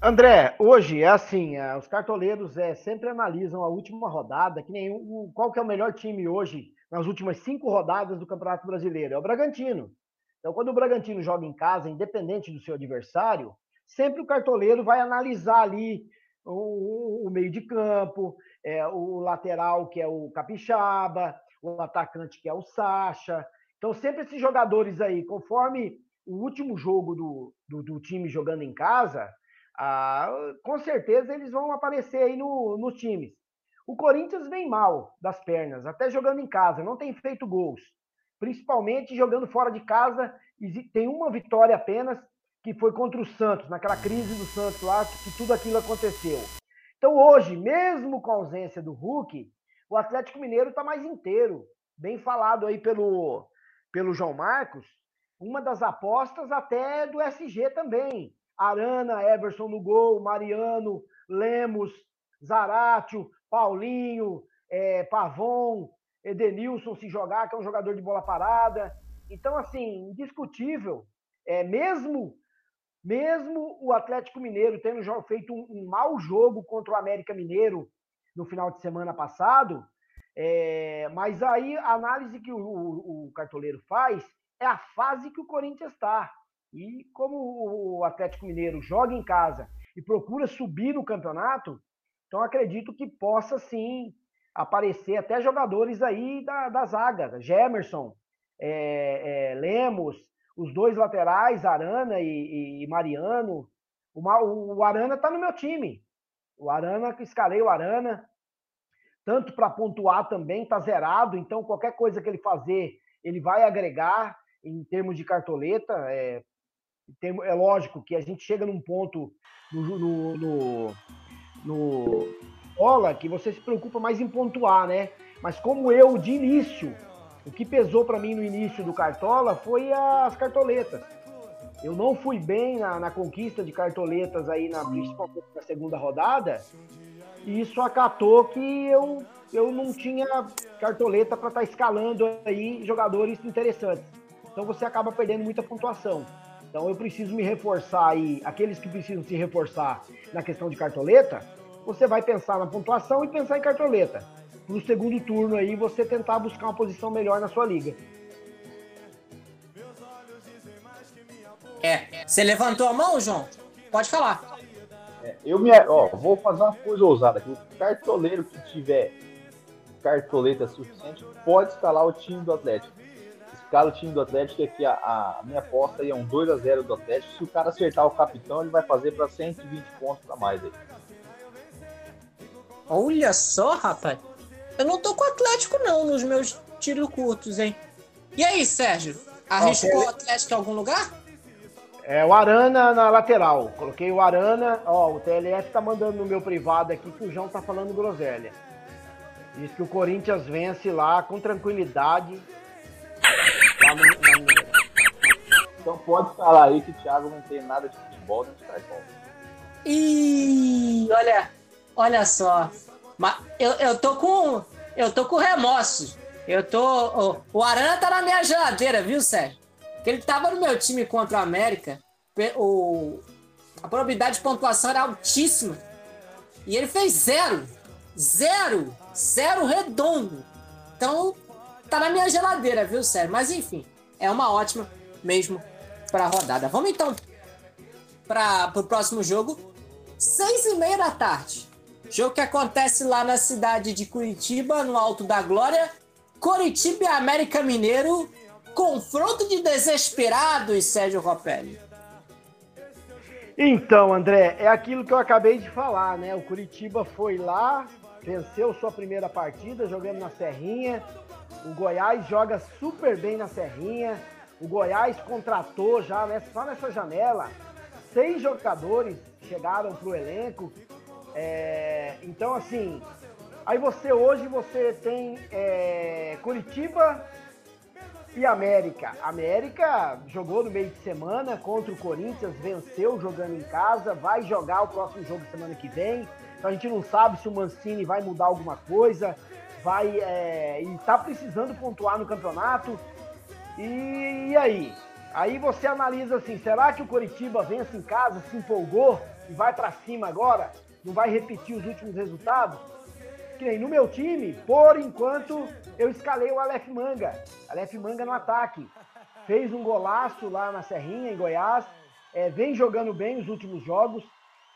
André, hoje é assim, é, os cartoleiros é, sempre analisam a última rodada, que nem o, qual que é o melhor time hoje nas últimas cinco rodadas do Campeonato Brasileiro, é o Bragantino. Então, quando o Bragantino joga em casa, independente do seu adversário, sempre o cartoleiro vai analisar ali o, o meio de campo, é, o lateral, que é o Capixaba, o atacante, que é o Sacha. Então, sempre esses jogadores aí, conforme o último jogo do, do, do time jogando em casa, ah, com certeza eles vão aparecer aí no, nos times. O Corinthians vem mal das pernas, até jogando em casa, não tem feito gols. Principalmente jogando fora de casa, tem uma vitória apenas, que foi contra o Santos, naquela crise do Santos lá, que tudo aquilo aconteceu. Então hoje, mesmo com a ausência do Hulk, o Atlético Mineiro está mais inteiro. Bem falado aí pelo, pelo João Marcos, uma das apostas até do SG também. Arana, Everson no gol, Mariano, Lemos, Zaratio, Paulinho, é, Pavon, Edenilson se jogar, que é um jogador de bola parada. Então, assim, indiscutível, é, mesmo mesmo o Atlético Mineiro tendo feito um, um mau jogo contra o América Mineiro no final de semana passado, é, mas aí a análise que o, o, o, cartoleiro faz é a fase que o Corinthians está. E como o Atlético Mineiro joga em casa e procura subir no campeonato, então acredito que possa sim aparecer até jogadores aí da, da zaga, Gemerson, é, é, Lemos, os dois laterais, Arana e, e Mariano. O, o Arana está no meu time. O Arana, que escalei o Arana, tanto para pontuar também, está zerado, então qualquer coisa que ele fazer, ele vai agregar em termos de cartoleta. É, é lógico que a gente chega num ponto no, no, no, no bola que você se preocupa mais em pontuar, né? Mas como eu, de início, o que pesou para mim no início do Cartola foi as cartoletas. Eu não fui bem na, na conquista de cartoletas aí, na, principalmente na segunda rodada, e isso acatou que eu, eu não tinha cartoleta para estar tá escalando aí jogadores interessantes. Então você acaba perdendo muita pontuação. Então eu preciso me reforçar aí, aqueles que precisam se reforçar na questão de cartoleta, você vai pensar na pontuação e pensar em cartoleta no segundo turno aí você tentar buscar uma posição melhor na sua liga. É, você levantou a mão, João? Pode falar. É, eu me, ó, vou fazer uma coisa ousada aqui. O cartoleiro que tiver cartoleta suficiente pode escalar o time do Atlético. Escala o time do Atlético, aqui a, a minha aposta aí é um 2 a 0 do Atlético. Se o cara acertar o capitão, ele vai fazer para 120 pontos a mais aí. Olha só, rapaz. Eu não tô com o Atlético, não, nos meus tiros curtos, hein? E aí, Sérgio? Arriscou o Atlético em algum lugar? É o Arana na lateral. Coloquei o Arana. Ó, o TLF tá mandando no meu privado aqui que o João tá falando groselha. Diz que o Corinthians vence lá com tranquilidade. Lá no- na- no- Então pode falar aí que o Thiago não tem nada de futebol de cartão. Ih, olha, olha só. Mas eu, eu tô com. Eu tô com remorso. Eu tô. O, o Arana tá na minha geladeira, viu, Sérgio? Porque ele tava no meu time contra o América. O, a probabilidade de pontuação era altíssima. E ele fez zero. Zero. Zero redondo. Então, tá na minha geladeira, viu, Sérgio? Mas enfim, é uma ótima mesmo pra rodada. Vamos então para o próximo jogo, seis e meia da tarde. Jogo que acontece lá na cidade de Curitiba, no Alto da Glória. Curitiba e América Mineiro. Confronto de desesperados, Sérgio Ropelli. Então, André, é aquilo que eu acabei de falar, né? O Curitiba foi lá, venceu sua primeira partida jogando na Serrinha. O Goiás joga super bem na Serrinha. O Goiás contratou já né, só nessa janela seis jogadores chegaram para o elenco. É, então, assim, aí você hoje você tem é, Curitiba e América. América jogou no meio de semana contra o Corinthians, venceu jogando em casa, vai jogar o próximo jogo semana que vem. Então a gente não sabe se o Mancini vai mudar alguma coisa, vai é, e tá precisando pontuar no campeonato. E, e aí? Aí você analisa assim, será que o Coritiba vence em casa, se empolgou e vai para cima agora? Não vai repetir os últimos resultados? Que nem no meu time, por enquanto, eu escalei o Aleph Manga. Aleph Manga no ataque. Fez um golaço lá na Serrinha, em Goiás. É, vem jogando bem os últimos jogos.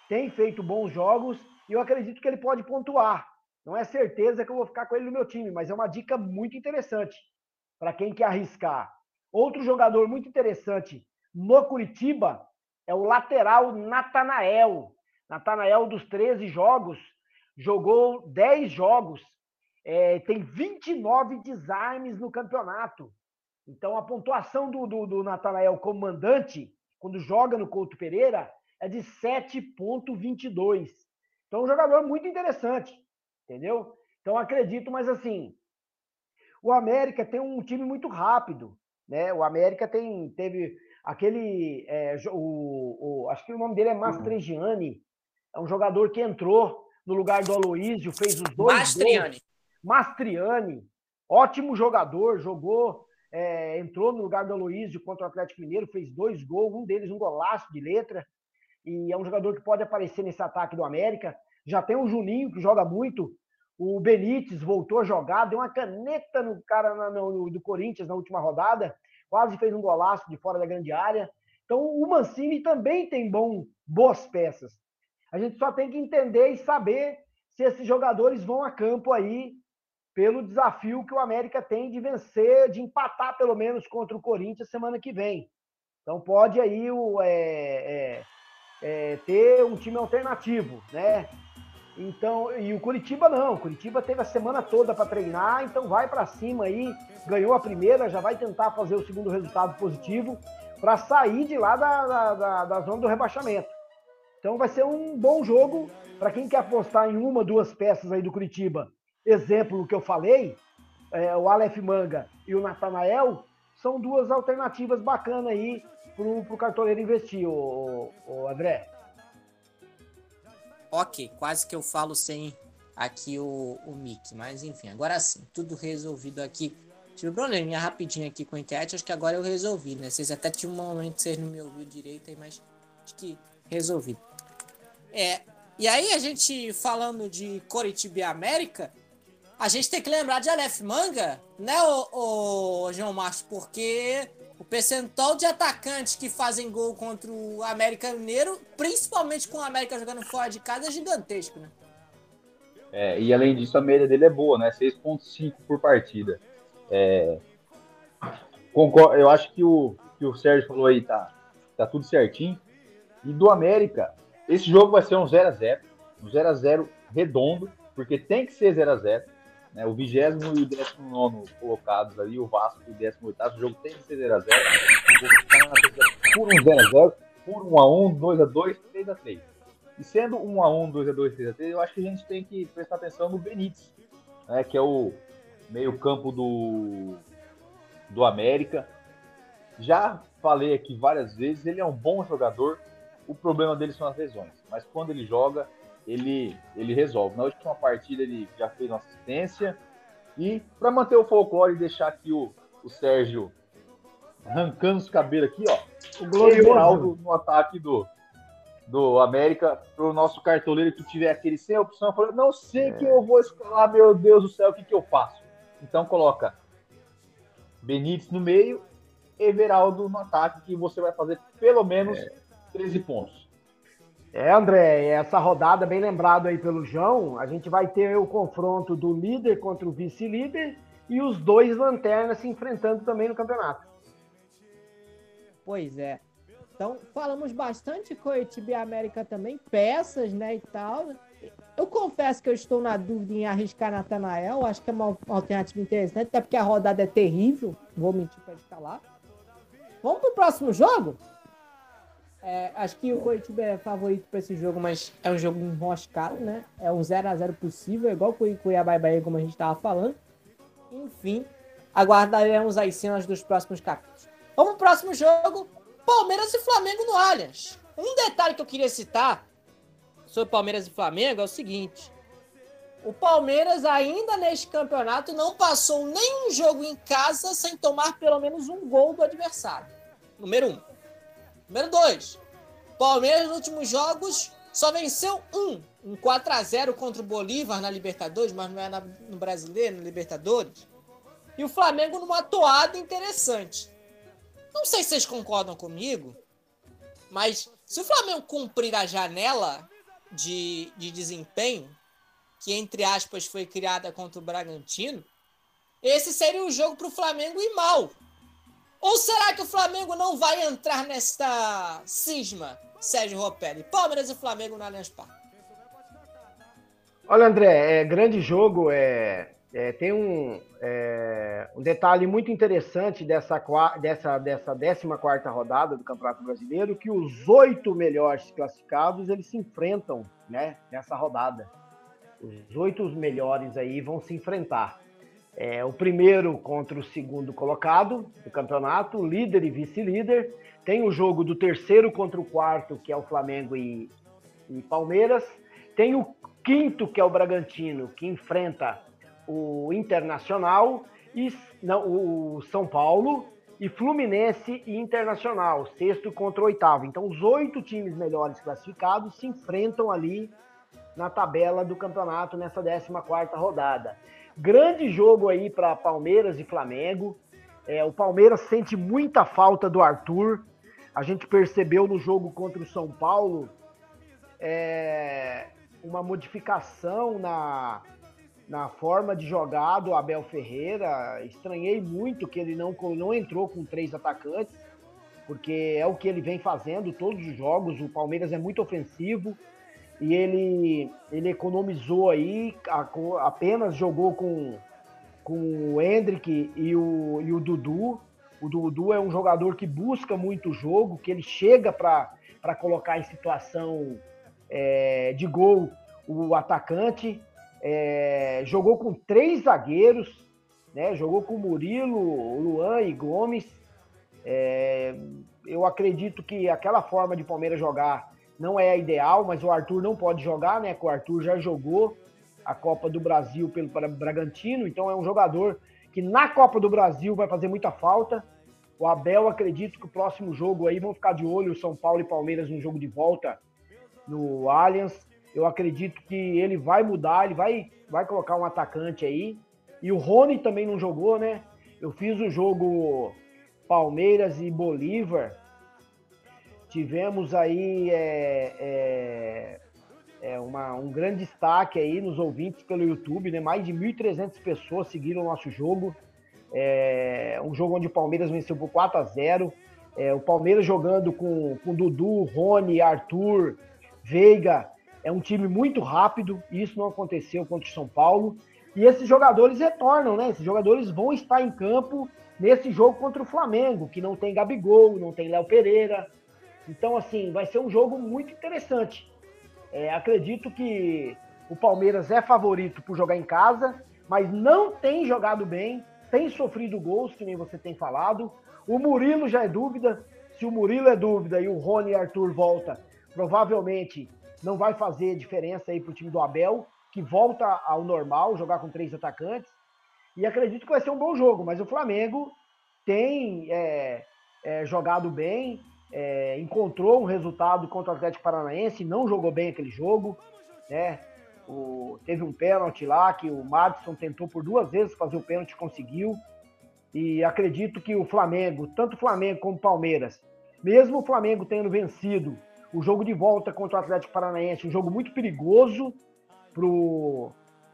Tem feito bons jogos. E eu acredito que ele pode pontuar. Não é certeza que eu vou ficar com ele no meu time, mas é uma dica muito interessante para quem quer arriscar. Outro jogador muito interessante no Curitiba é o lateral Natanael. Natanael, dos 13 jogos, jogou 10 jogos, é, tem 29 desarmes no campeonato. Então, a pontuação do, do, do Natanael como mandante, quando joga no Couto Pereira, é de 7,22. Então, um jogador muito interessante, entendeu? Então, acredito, mas assim, o América tem um time muito rápido, né? O América tem, teve aquele, é, o, o- acho que o nome dele é Mastrigiani, é um jogador que entrou no lugar do Aloísio, fez os dois gols. Mastriani. Mastriani, ótimo jogador, jogou, é, entrou no lugar do Aloísio contra o Atlético Mineiro, fez dois gols, um deles um golaço de letra, e é um jogador que pode aparecer nesse ataque do América. Já tem o Juninho, que joga muito, o Benítez voltou a jogar, deu uma caneta no cara na- no- do Corinthians na última rodada, quase fez um golaço de fora da grande área. Então o Mancini também tem bom, boas peças. A gente só tem que entender e saber se esses jogadores vão a campo aí pelo desafio que o América tem de vencer, de empatar pelo menos contra o Corinthians semana que vem. Então pode aí o, é, é, é, ter um time alternativo, né? Então, e o Curitiba não, o Curitiba teve a semana toda para treinar, então vai para cima aí, ganhou a primeira, já vai tentar fazer o segundo resultado positivo para sair de lá da, da, da- da zona do rebaixamento. Então vai ser um bom jogo para quem quer apostar em uma, duas peças aí do Curitiba. Exemplo que eu falei, é, o Aleph Manga e o Natanael são duas alternativas bacanas aí pro, pro cartoleiro investir, o, André. Ok, quase que eu falo sem aqui o, o mic, mas enfim, agora sim, tudo resolvido aqui. Tive um probleminha rapidinho aqui com a internet, acho que agora eu resolvi, né? Vocês até tinham um momento que vocês não me ouviram direito aí, mas acho que resolvi. É, e aí a gente falando de Coritiba e América, a gente tem que lembrar de Aleph Manga, né, o, o João Marcos, porque o percentual de atacantes que fazem gol contra o América Mineiro, principalmente com o América jogando fora de casa, é gigantesco, né? É, e além disso, a média dele é boa, né? 6,5 por partida. É, concordo, eu acho que o que o Sérgio falou aí tá, tá tudo certinho. E do América, esse jogo vai ser um 0x0, um 0x0 redondo, porque tem que ser 0x0. Né? O vigésimo e o 19 colocados ali, o Vasco e o 18. O jogo tem que ser 0x0. Por um 0x0, por 1x1, 2x2, 3x3. E sendo 1x1, 2x2, 3x3, eu acho que a gente tem que prestar atenção no Benítez, né? que é o meio-campo do, do América. Já falei aqui várias vezes, ele é um bom jogador. O problema dele são as lesões. Mas quando ele joga, ele, ele resolve. Na última partida ele já fez uma assistência. E para manter o folclore e deixar aqui o, o Sérgio arrancando os cabelos aqui, ó. O glorioso no ataque do, do América para o nosso cartoleiro que tiver aquele sem opção, falou, não sei é. que eu vou escalar, meu Deus do céu, o que, que eu faço? Então coloca Benítez no meio, Everaldo no ataque, que você vai fazer pelo menos é. 13 pontos. É, André, essa rodada, bem lembrado aí pelo João, a gente vai ter o confronto do líder contra o vice-líder e os dois lanternas se enfrentando também no campeonato. Pois é. Então, falamos bastante Coitiba e América também, peças, né, e tal. Eu confesso que eu estou na dúvida em arriscar Natanael, acho que é uma alternativa interessante, até porque a rodada é terrível, vou mentir para escalar. Vamos pro próximo jogo? É, acho que o Coritiba é favorito para esse jogo, mas é um jogo enroscado, né? É um 0 a 0 possível, igual o Cuiabá e Bahia, como a gente estava falando. Enfim, aguardaremos as cenas dos próximos capítulos. Vamos pro próximo jogo: Palmeiras e Flamengo no Allianz. Um detalhe que eu queria citar sobre Palmeiras e Flamengo é o seguinte: o Palmeiras, ainda neste campeonato, não passou nenhum jogo em casa sem tomar pelo menos um gol do adversário. Número um. Número 2. Palmeiras nos últimos jogos só venceu um. Um 4 a 0 contra o Bolívar na Libertadores, mas não é na, no Brasileiro, na Libertadores. E o Flamengo numa toada interessante. Não sei se vocês concordam comigo, mas se o Flamengo cumprir a janela de, de desempenho, que entre aspas foi criada contra o Bragantino, esse seria o jogo para o Flamengo ir mal. Ou será que o Flamengo não vai entrar nesta cisma, Sérgio Ropelli? Palmeiras e Flamengo no Allianz Parque. Olha, André, é grande jogo. É, é tem um, é, um detalhe muito interessante dessa, dessa, dessa 14 rodada do Campeonato Brasileiro, que os oito melhores classificados eles se enfrentam né, nessa rodada. Os oito melhores aí vão se enfrentar. É, o primeiro contra o segundo colocado do campeonato, líder e vice-líder. Tem o jogo do terceiro contra o quarto, que é o Flamengo e, e Palmeiras. Tem o quinto, que é o Bragantino, que enfrenta o Internacional e não, o São Paulo e Fluminense e Internacional, sexto contra o oitavo. Então, os oito times melhores classificados se enfrentam ali na tabela do campeonato nessa 14 quarta rodada. Grande jogo aí para Palmeiras e Flamengo. É, o Palmeiras sente muita falta do Arthur. A gente percebeu no jogo contra o São Paulo é, uma modificação na, na forma de jogar do Abel Ferreira. Estranhei muito que ele não, não entrou com três atacantes, porque é o que ele vem fazendo todos os jogos. O Palmeiras é muito ofensivo e ele, ele economizou aí, apenas jogou com, com o Hendrick e o, e o Dudu. O Dudu é um jogador que busca muito jogo, que ele chega para colocar em situação é, de gol o atacante. É, jogou com três zagueiros, né? jogou com Murilo, Luan e Gomes. É, eu acredito que aquela forma de Palmeiras jogar não é ideal, mas o Arthur não pode jogar, né? O Arthur já jogou a Copa do Brasil pelo Bragantino, então é um jogador que na Copa do Brasil vai fazer muita falta. O Abel, acredito que o próximo jogo aí vão ficar de olho São Paulo e Palmeiras no jogo de volta no Allianz. Eu acredito que ele vai mudar, ele vai, vai colocar um atacante aí. E o Rony também não jogou, né? Eu fiz o jogo Palmeiras e Bolívar Tivemos aí é, é, é uma, um grande destaque aí nos ouvintes pelo YouTube, né? Mais de 1.300 pessoas seguiram o nosso jogo. É, um jogo onde o Palmeiras venceu por 4 a 0 é, O Palmeiras jogando com, com Dudu, Rony, Arthur, Veiga. É um time muito rápido, e isso não aconteceu contra o São Paulo. E esses jogadores retornam, né? Esses jogadores vão estar em campo nesse jogo contra o Flamengo, que não tem Gabigol, não tem Léo Pereira. Então, assim, vai ser um jogo muito interessante. É, acredito que o Palmeiras é favorito por jogar em casa, mas não tem jogado bem, tem sofrido gols, que nem você tem falado. O Murilo já é dúvida. Se o Murilo é dúvida e o Rony e Arthur volta, provavelmente não vai fazer diferença aí pro time do Abel, que volta ao normal, jogar com três atacantes. E acredito que vai ser um bom jogo, mas o Flamengo tem é, é, jogado bem, é, encontrou um resultado contra o Atlético Paranaense, não jogou bem aquele jogo, né? O, teve um pênalti lá que o Madison tentou por duas vezes fazer o pênalti, conseguiu. E acredito que o Flamengo, tanto o Flamengo como o Palmeiras, mesmo o Flamengo tendo vencido o jogo de volta contra o Atlético Paranaense, um jogo muito perigoso pro,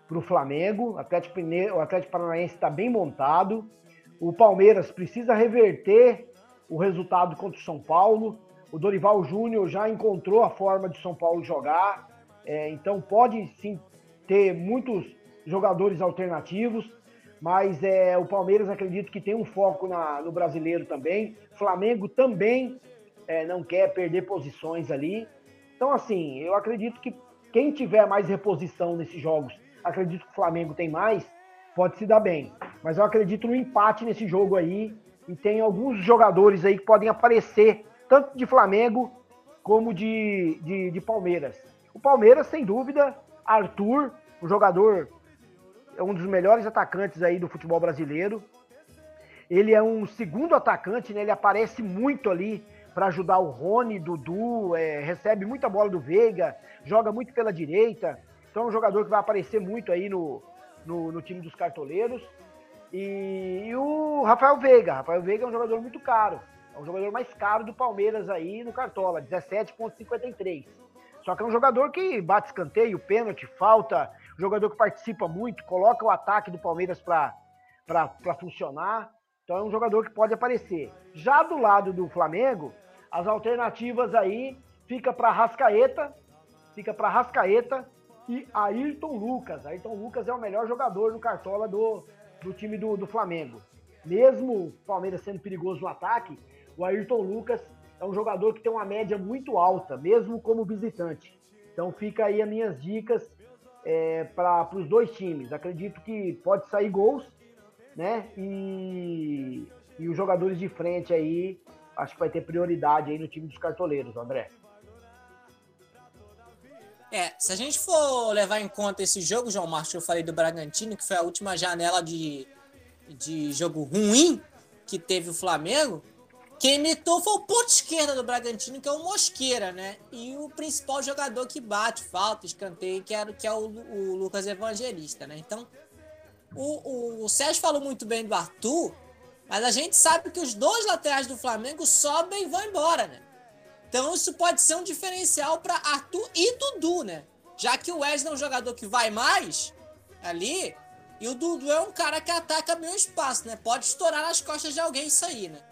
pro Flamengo. O Atlético, o Atlético Paranaense está bem montado. O Palmeiras precisa reverter o resultado contra o São Paulo. O Dorival Júnior já encontrou a forma de São Paulo jogar. É, então pode sim ter muitos jogadores alternativos mas é, o Palmeiras acredito que tem um foco na, no brasileiro também. Flamengo também é, não quer perder posições ali. Então, assim, eu acredito que quem tiver mais reposição nesses jogos, acredito que o Flamengo tem mais, pode se dar bem. Mas eu acredito no empate nesse jogo aí. E tem alguns jogadores aí que podem aparecer, tanto de Flamengo como de, de, de Palmeiras. O Palmeiras, sem dúvida, Arthur, um jogador é um dos melhores atacantes aí do futebol brasileiro. Ele é um segundo atacante, né? Ele aparece muito ali para ajudar o Rony, Dudu, é, recebe muita bola do Veiga, joga muito pela direita. Então é um jogador que vai aparecer muito aí no, no, no time dos cartoleiros. E, e, o Rafael Veiga. Rafael Veiga é um jogador muito caro. É um jogador mais caro do Palmeiras aí no Cartola, 17,53. Só que é um jogador que bate escanteio, pênalti, falta, jogador que participa muito, coloca o ataque do Palmeiras para funcionar. Então é um jogador que pode aparecer. Já do lado do Flamengo, as alternativas aí fica para Rascaeta, fica para Rascaeta e Ayrton Lucas. Ayrton Lucas é o melhor jogador no cartola do, do time do, do Flamengo. Mesmo o Palmeiras sendo perigoso no ataque, o Ayrton Lucas é um jogador que tem uma média muito alta, mesmo como visitante. Então fica aí as minhas dicas é, para os dois times. Acredito que pode sair gols, né? E, e os jogadores de frente aí, acho que vai ter prioridade aí no time dos cartoleiros, André. É, se a gente for levar em conta esse jogo, João Marcos, eu falei do Bragantino, que foi a última janela de, de jogo ruim que teve o Flamengo, quem imitou foi o ponto esquerda do Bragantino, que é o Mosqueira, né? E o principal jogador que bate, falta, escanteio, que, era, que é o, o Lucas Evangelista, né? Então, o, o, o Sérgio falou muito bem do Arthur, mas a gente sabe que os dois laterais do Flamengo sobem e vão embora, né? Então isso pode ser um diferencial para Arthur e Dudu, né? Já que o Wesley é um jogador que vai mais ali, e o Dudu é um cara que ataca bem o espaço, né? Pode estourar nas costas de alguém isso aí, né?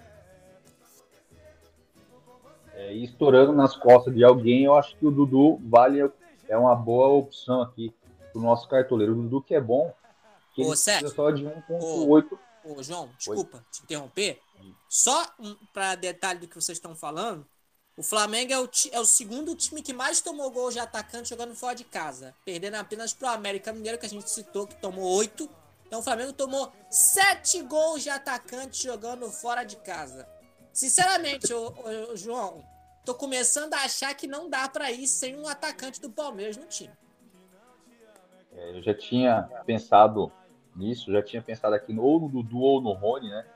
é, estourando nas costas de alguém, eu acho que o Dudu vale é uma boa opção aqui pro nosso cartoleiro. O Dudu que é bom, que Ô, ele Sérgio, só de 1.8. Ô, João, desculpa te interromper. Só um, para detalhe do que vocês estão falando, o Flamengo é o, é o segundo time que mais tomou gol de atacante jogando fora de casa, perdendo apenas pro América Mineiro, que a gente citou, que tomou oito. Então o Flamengo tomou sete gols de atacante jogando fora de casa. Sinceramente, ô, ô, João, tô começando a achar que não dá para ir sem um atacante do Palmeiras no time. É, eu já tinha pensado nisso, já tinha pensado aqui no, ou no Dudu ou no Rony, né?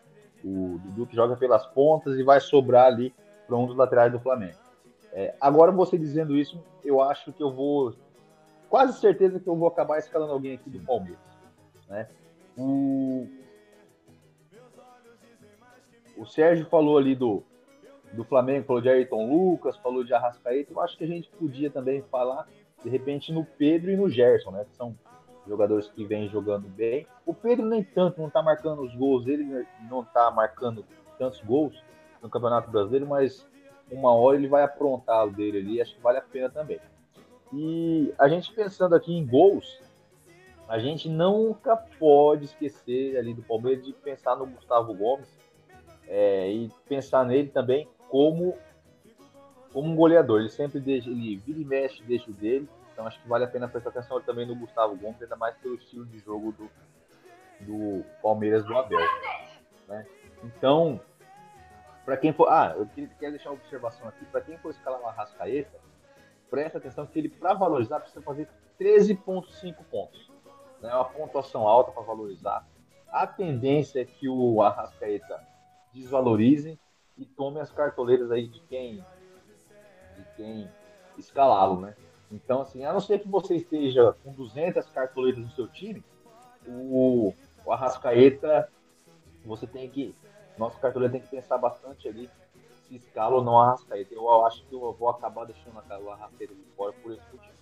O Dudu que joga pelas pontas e vai sobrar ali para um dos laterais do Flamengo. É, agora você dizendo isso, eu acho que eu vou. Quase certeza que eu vou acabar escalando alguém aqui do Palmeiras. Né? O, o Sérgio falou ali do, do Flamengo, falou de Ayrton Lucas, falou de Arrascaeta. Eu acho que a gente podia também falar, de repente, no Pedro e no Gerson, né? Que são jogadores que vêm jogando bem. O Pedro nem tanto, não tá marcando os gols, ele não tá marcando tantos gols no Campeonato Brasileiro, mas uma hora ele vai aprontar o dele ali, acho que vale a pena também. E a gente pensando aqui em gols, a gente nunca pode esquecer ali do Palmeiras de pensar no Gustavo Gomes é, e pensar nele também como, como um goleador. Ele sempre deixa, ele vira e mexe, deixa o dele. Então acho que vale a pena prestar atenção também no Gustavo Gomes, ainda mais pelo estilo de jogo do, do Palmeiras do Abel. Né? Então, para quem for. Ah, eu queria deixar uma observação aqui. Para quem for escalar uma Rascaeta, presta atenção que ele, para valorizar, precisa fazer 13,5 pontos. É uma pontuação alta para valorizar. A tendência é que o Arrascaeta desvalorize e tome as cartoleiras aí de quem, de quem escalá-lo, né? Então, assim, a não ser que você esteja com 200 cartoletas no seu time, o, o Arrascaeta, você tem que. Nosso cartoleiro tem que pensar bastante ali se escala ou não o Arrascaeta. Eu acho que eu vou acabar deixando o Arrascaeta de fora por esse motivo.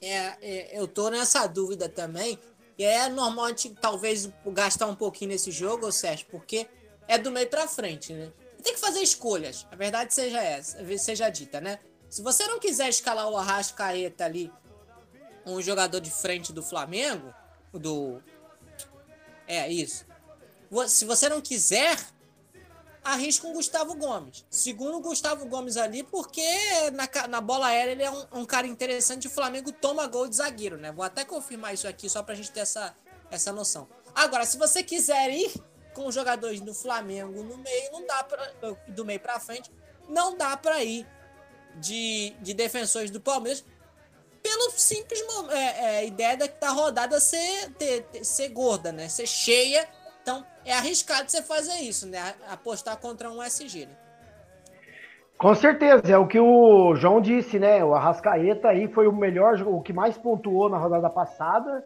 É, é, eu tô nessa dúvida também. E é normal a gente talvez gastar um pouquinho nesse jogo, Sérgio, porque é do meio para frente, né? Tem que fazer escolhas. A verdade seja essa, seja dita, né? Se você não quiser escalar o Arrascaeta ali, um jogador de frente do Flamengo, do. É isso. Se você não quiser, arrisca um Gustavo Gomes. Segundo o Gustavo Gomes ali, porque na, na bola aérea ele é um, um, cara interessante. O Flamengo toma gol de zagueiro, né? Vou até confirmar isso aqui só pra gente ter essa, essa noção. Agora, se você quiser ir com os jogadores do Flamengo no meio, não dá pra, do meio para frente, não dá para ir de, de defensores do Palmeiras pelo simples é, é, ideia da, da rodada ser, ter, ter, ser gorda, né? Ser cheia. É arriscado você fazer isso, né? Apostar contra um SG. Né? Com certeza, é o que o João disse, né? O Arrascaeta aí foi o melhor, o que mais pontuou na rodada passada.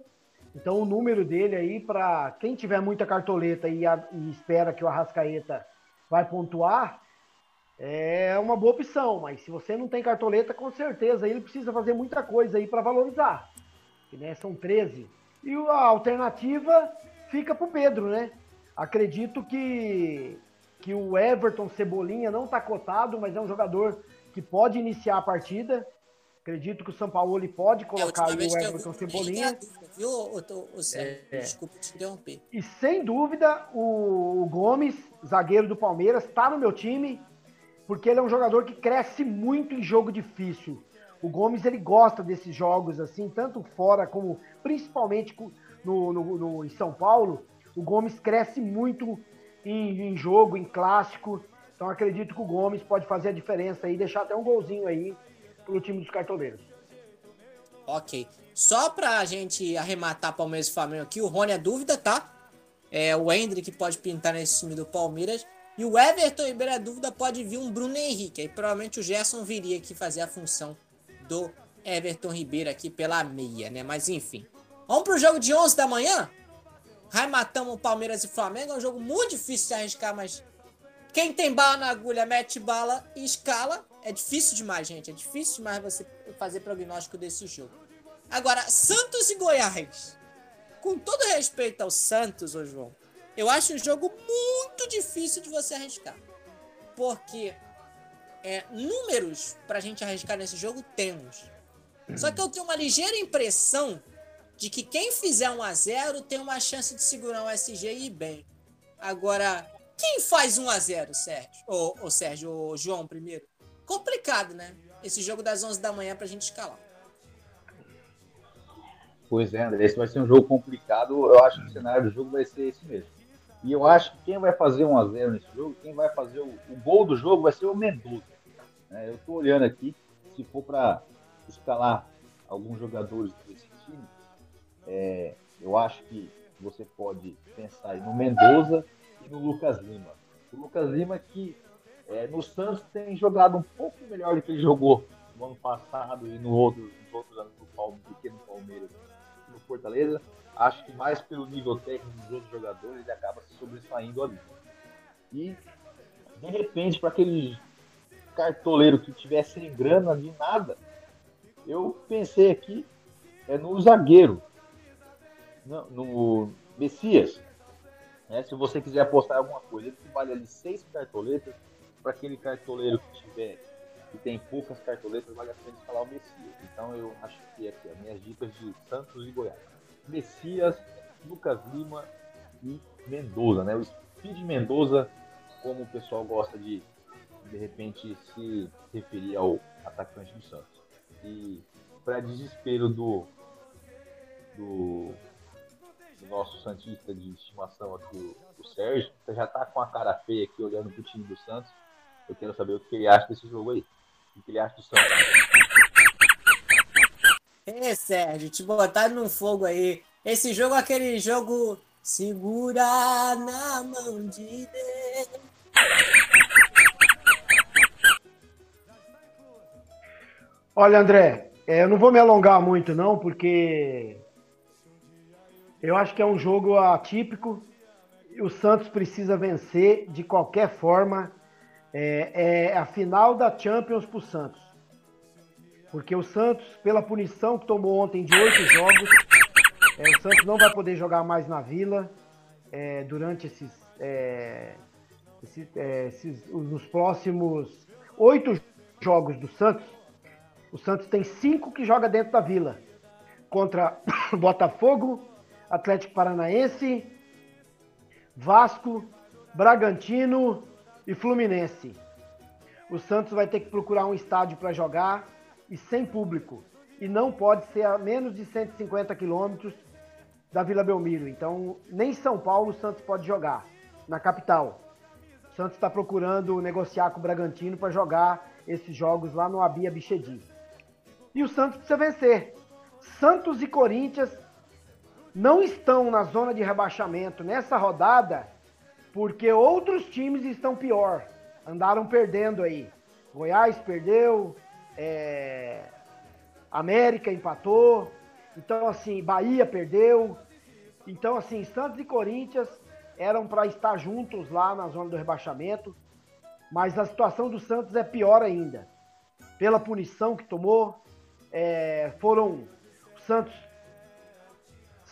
Então o número dele aí, para quem tiver muita cartoleta e, a, e espera que o Arrascaeta vai pontuar, é uma boa opção, mas se você não tem cartoleta, com certeza ele precisa fazer muita coisa aí para valorizar. Que, né, são 13. E a alternativa fica para o Pedro, né? Acredito que, que o Everton Cebolinha não está cotado, mas é um jogador que pode iniciar a partida. Acredito que o São Paulo pode é, colocar é, o Everton Cebolinha. Viu, o, o, o é, Desculpa te interromper. E sem dúvida, o, o Gomes, zagueiro do Palmeiras, está no meu time porque ele é um jogador que cresce muito em jogo difícil. O Gomes ele gosta desses jogos assim, tanto fora como principalmente no, no, no em São Paulo. O Gomes cresce muito em, em, jogo, em clássico. Então acredito que o Gomes pode fazer a diferença aí, deixar até um golzinho aí pro time dos cartoleiros. Ok. Só pra gente arrematar Palmeiras e Flamengo aqui, o Rony é dúvida, tá? É o Hendrick pode pintar nesse time do Palmeiras. E o Everton Ribeiro é dúvida, pode vir um Bruno Henrique. Aí provavelmente o Gerson viria aqui fazer a função do Everton Ribeiro aqui pela meia, né? Mas enfim. Vamos pro jogo de 11 da manhã? Rematamos o Palmeiras e Flamengo. É um jogo muito difícil de arriscar, mas quem tem bala na agulha mete bala e escala. É difícil demais, gente. É difícil demais você fazer prognóstico desse jogo. Agora, Santos e Goiás. Com todo respeito ao Santos, ô João, eu acho um jogo muito difícil de você arriscar. Porque é, números pra gente arriscar nesse jogo temos. Só que eu tenho uma ligeira impressão de que quem fizer 1 a 0 tem uma chance de segurar o SG e ir bem. Agora, quem faz 1 a 0 Sérgio? Ou, Sérgio, ou João primeiro? Complicado, né? Esse jogo das 11 da manhã pra gente escalar. Pois é, André, esse vai ser um jogo complicado. Eu acho que o cenário do jogo vai ser esse mesmo. E eu acho que quem vai fazer 1 a 0 nesse jogo, quem vai fazer o, o gol do jogo vai ser o Mendoza. É, eu estou olhando aqui, se for para escalar alguns jogadores é, eu acho que você pode pensar no Mendoza e no Lucas Lima. O Lucas Lima que é, no Santos tem jogado um pouco melhor do que ele jogou no ano passado e no outro, nos outros anos do pequeno Palmeiras no Fortaleza acho que mais pelo nível técnico dos outros jogadores, ele acaba se sobressaindo ali. E, de repente, para aquele cartoleiro que tivesse sem grana de nada, eu pensei aqui é no zagueiro, no, Messias. Né? Se você quiser apostar alguma coisa, ele vale ali seis cartoletas para aquele cartoleiro que tiver que tem poucas cartoletas, vale a pena escalar o Messias. Então eu acho que aqui, as minhas dicas de Santos e Goiás. Messias, Lucas Lima e Mendoza, né? O Speed Mendoza, como o pessoal gosta de de repente se referir ao atacante do Santos. E para desespero do, do, do, nosso Santista de estimação aqui, o, o Sérgio, já tá com a cara feia aqui olhando pro time do Santos. Eu quero saber o que ele acha desse jogo aí. O que ele acha do Santos. Ê, Sérgio, te botar no fogo aí. Esse jogo é aquele jogo segura na mão de Deus. Olha, André, é, eu não vou me alongar muito, não, porque eu acho que é um jogo atípico. O Santos precisa vencer de qualquer forma. É, é a final da Champions para o Santos. Porque o Santos, pela punição que tomou ontem de oito jogos, é, o Santos não vai poder jogar mais na Vila é, durante esses, é, esses, é, esses, nos próximos oito jogos do Santos. O Santos tem cinco que joga dentro da Vila. Contra [coughs] Botafogo, Atlético Paranaense, Vasco, Bragantino e Fluminense. O Santos vai ter que procurar um estádio para jogar e sem público. E não pode ser a menos de 150 quilômetros da Vila Belmiro. Então, nem São Paulo o Santos pode jogar, na capital. O Santos está procurando negociar com o Bragantino para jogar esses jogos lá no Abia Bichedi. E o Santos precisa vencer. Santos e Corinthians não estão na zona de rebaixamento nessa rodada porque outros times estão pior. Andaram perdendo aí. Goiás perdeu, é... América empatou. Então, assim, Bahia perdeu. Então, assim, Santos e Corinthians eram para estar juntos lá na zona do rebaixamento. Mas a situação do Santos é pior ainda. Pela punição que tomou, é, foram. O Santos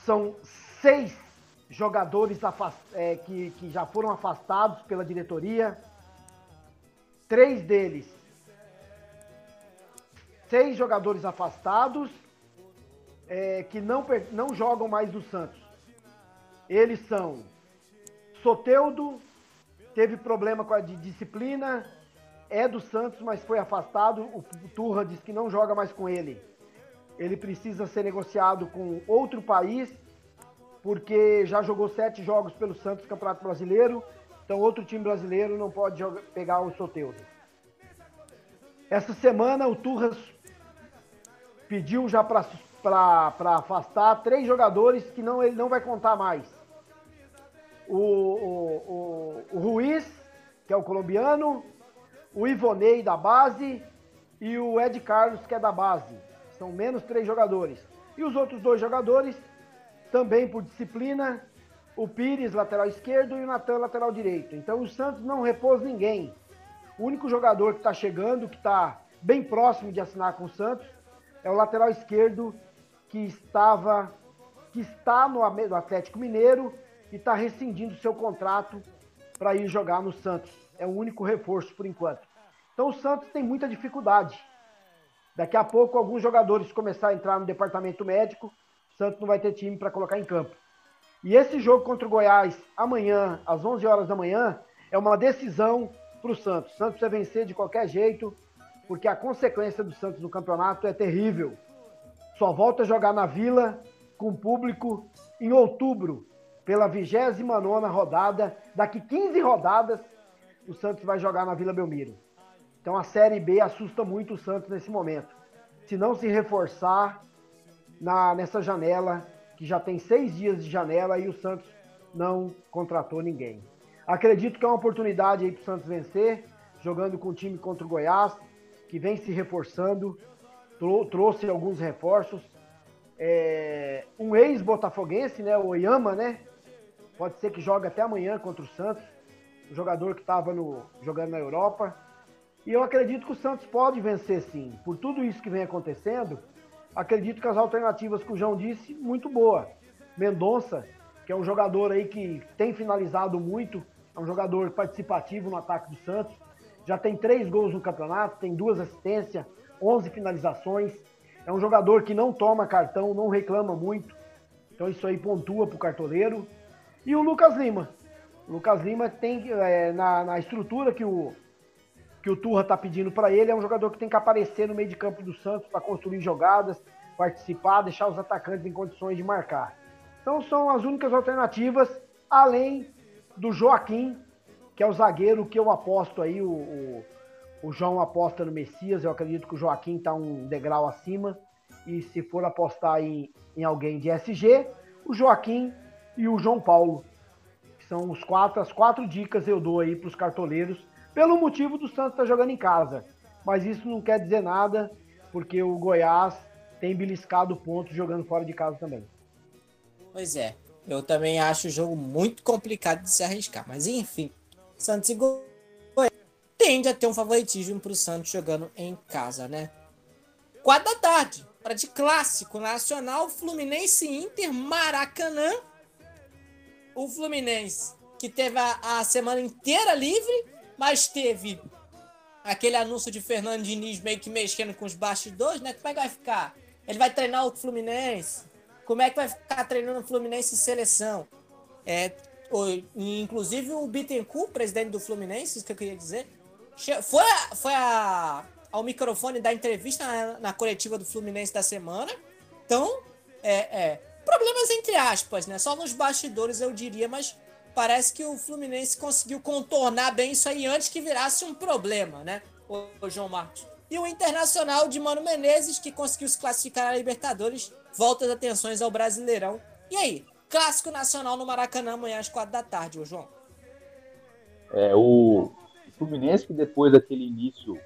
são seis jogadores é, que, que já foram afastados pela diretoria. Três deles. Seis jogadores afastados é, que não, não jogam mais no Santos. Eles são Soteudo, teve problema com a de disciplina, é do Santos, mas foi afastado. O Turra diz que não joga mais com ele. Ele precisa ser negociado com outro país, porque já jogou sete jogos pelo Santos Campeonato Brasileiro. Então, outro time brasileiro não pode jogar, pegar o Soteudo. Essa semana, o Turras pediu já para afastar três jogadores que não, ele não vai contar mais. O, o, o, o Ruiz, que é o colombiano, o Ivonei da base e o Ed Carlos, que é da base. São menos três jogadores. E os outros dois jogadores, também por disciplina, o Pires, lateral esquerdo, e o Natan, lateral direito. Então o Santos não repôs ninguém. O único jogador que está chegando, que está bem próximo de assinar com o Santos, é o lateral esquerdo que estava, que está no Atlético Mineiro e está rescindindo seu contrato para ir jogar no Santos é o único reforço por enquanto. Então o Santos tem muita dificuldade. Daqui a pouco, alguns jogadores começar a entrar no departamento médico, o Santos não vai ter time para colocar em campo. E esse jogo contra o Goiás, amanhã, às 11 horas da manhã, é uma decisão para o Santos. O Santos precisa vencer de qualquer jeito, porque a consequência do Santos no campeonato é terrível. Só volta a jogar na Vila, com público, em outubro, pela 29 rodada. Daqui 15 rodadas, o Santos vai jogar na Vila Belmiro. Então a Série B assusta muito o Santos nesse momento. Se não se reforçar na, nessa janela, que já tem seis dias de janela e o Santos não contratou ninguém. Acredito que é uma oportunidade aí para o Santos vencer, jogando com o time contra o Goiás, que vem se reforçando, trou trouxe alguns reforços. É, um ex-botafoguense, né, o Oyama, né? Pode ser que jogue até amanhã contra o Santos um jogador que estava jogando na Europa. E eu acredito que o Santos pode vencer sim. Por tudo isso que vem acontecendo, acredito que as alternativas que o João disse, muito boa. Mendonça, que é um jogador aí que tem finalizado muito, é um jogador participativo no ataque do Santos. já tem três gols no campeonato, tem duas assistências, 11 finalizações. É um jogador que não toma cartão, não reclama muito. Então isso aí pontua pro cartoleiro. E o Lucas Lima. O Lucas Lima tem, é, na, na estrutura que o, que o Turra tá pedindo para ele, é um jogador que tem que aparecer no meio de campo do Santos para construir jogadas, participar, deixar os atacantes em condições de marcar. Então são as únicas alternativas, além do Joaquim, que é o zagueiro que eu aposto aí, o, o, o João aposta no Messias, eu acredito que o Joaquim está um degrau acima, e se for apostar em, em alguém de SG, o Joaquim e o João Paulo, que são os quatro, as quatro dicas eu dou aí para os cartoleiros, pelo motivo do Santos estar tá jogando em casa. Mas isso não quer dizer nada, porque o Goiás tem beliscado pontos jogando fora de casa também. Pois é, eu também acho o jogo muito complicado de se arriscar. Mas enfim, Santos e Goiás tende a ter um favoritismo para o Santos jogando em casa, né? Quatro da tarde, para de clássico nacional, Fluminense Inter Maracanã. O Fluminense que teve a, a semana inteira livre, mas teve aquele anúncio de Fernando Diniz meio que mexendo com os bastidores, né? Como é que vai ficar? Ele vai treinar o Fluminense? Como é que vai ficar treinando o Fluminense em seleção? É, inclusive o Bittencourt, presidente do Fluminense, isso que eu queria dizer, foi, a, foi a, ao microfone da entrevista na, na, coletiva do Fluminense da semana. Então, é, é, problemas entre aspas, né? Só nos bastidores eu diria, mas parece que o Fluminense conseguiu contornar bem isso aí antes que virasse um problema, né? O, João Marcos. E o Internacional de Mano Menezes, que conseguiu se classificar na Libertadores, volta as atenções ao Brasileirão. E aí, Clássico Nacional no Maracanã amanhã às quatro da tarde, ô João. É, o Fluminense que depois daquele início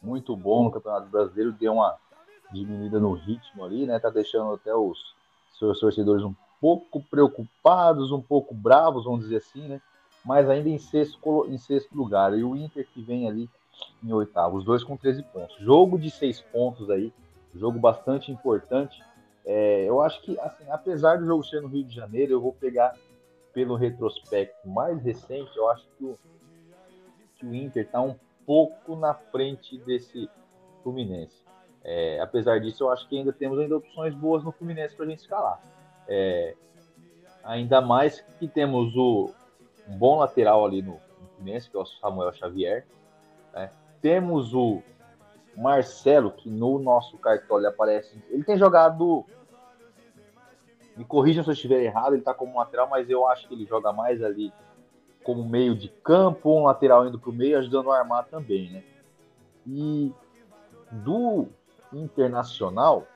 muito bom no Campeonato Brasileiro deu uma diminuída no ritmo ali, né? Tá deixando até os seus torcedores um pouco preocupados, um pouco bravos, vamos dizer assim, né? Mas ainda em sexto, em sexto lugar. E o Inter que vem ali em oitavo, os dois com 13 pontos. Jogo de seis pontos aí, jogo bastante importante. É, eu acho que, assim, apesar do jogo ser no Rio de Janeiro, eu vou pegar pelo retrospecto mais recente, eu acho que o, que o Inter está um pouco na frente desse Fluminense. É, apesar disso, eu acho que ainda temos ainda opções boas no Fluminense para a gente escalar. É, ainda mais que temos o, um bom lateral ali no, Fluminense, que é o Samuel Xavier. Né? Temos o Marcelo, que no nosso cartão aparece. Ele tem jogado me corrijam se eu estiver errado, ele está como lateral, mas eu acho que ele joga mais ali como meio de campo, um lateral indo para o meio, ajudando a armar também, né? E do Internacional,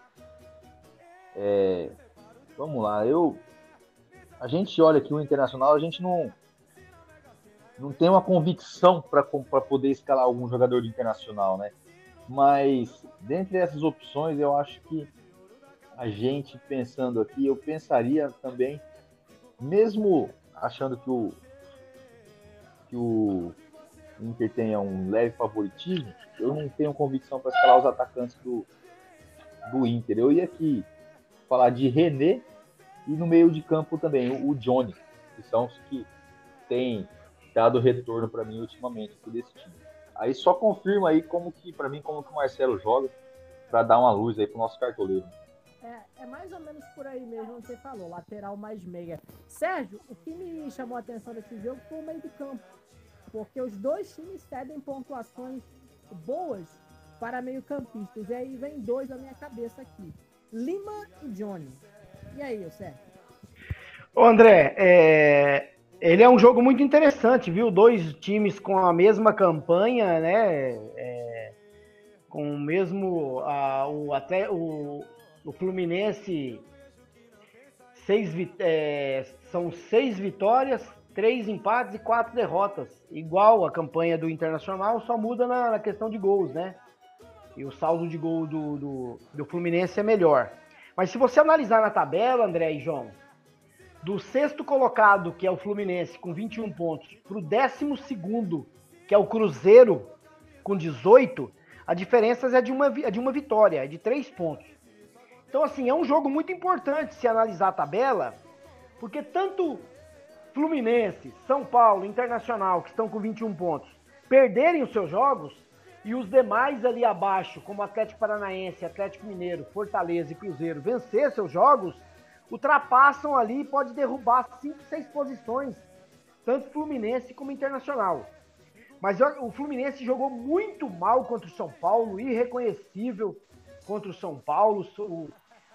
é, vamos lá, eu a gente olha aqui o Internacional, a gente não não tem uma convicção para poder escalar algum jogador do Internacional, né? Mas dentre essas opções, eu acho que a gente pensando aqui, eu pensaria também, mesmo achando que o, que o Inter tenha um leve favoritismo, eu não tenho convicção para escalar os atacantes do, do Inter. Eu ia aqui falar de René e no meio de campo também o, Johnny, que são os que têm dado retorno para mim ultimamente desse time. Aí só confirma aí como que, para mim, como que o Marcelo joga, para dar uma luz aí pro nosso cartoleiro. É, é mais ou menos por aí mesmo que você falou, lateral mais meia. Sérgio, o que me chamou a atenção desse jogo foi o meio de campo. Porque os dois times cedem pontuações boas para meio-campistas. E aí vem dois na minha cabeça aqui: Lima e Johnny. E aí, Sérgio? Ô André, é, ele é um jogo muito interessante, viu? Dois times com a mesma campanha, né? É, com o mesmo. A, o, até, o, o Fluminense seis, é, são seis vitórias, três empates e quatro derrotas. Igual a campanha do Internacional, só muda na, na questão de gols, né? E o saldo de gol do, do, do, Fluminense é melhor. Mas se você analisar na tabela, André e João, do sexto colocado, que é o Fluminense, com 21 pontos, para o décimo segundo, que é o Cruzeiro, com 18, a diferença é de uma, é de uma vitória, é de três pontos. Então, assim, é um jogo muito importante se analisar a tabela, porque tanto Fluminense, São Paulo, Internacional, que estão com 21 pontos, perderem os seus jogos e os demais ali abaixo, como Atlético Paranaense, Atlético Mineiro, Fortaleza e Cruzeiro, vencer seus jogos, ultrapassam ali e pode derrubar 5, 6 posições, tanto Fluminense como Internacional. Mas o Fluminense jogou muito mal contra o São Paulo, irreconhecível contra o São Paulo. O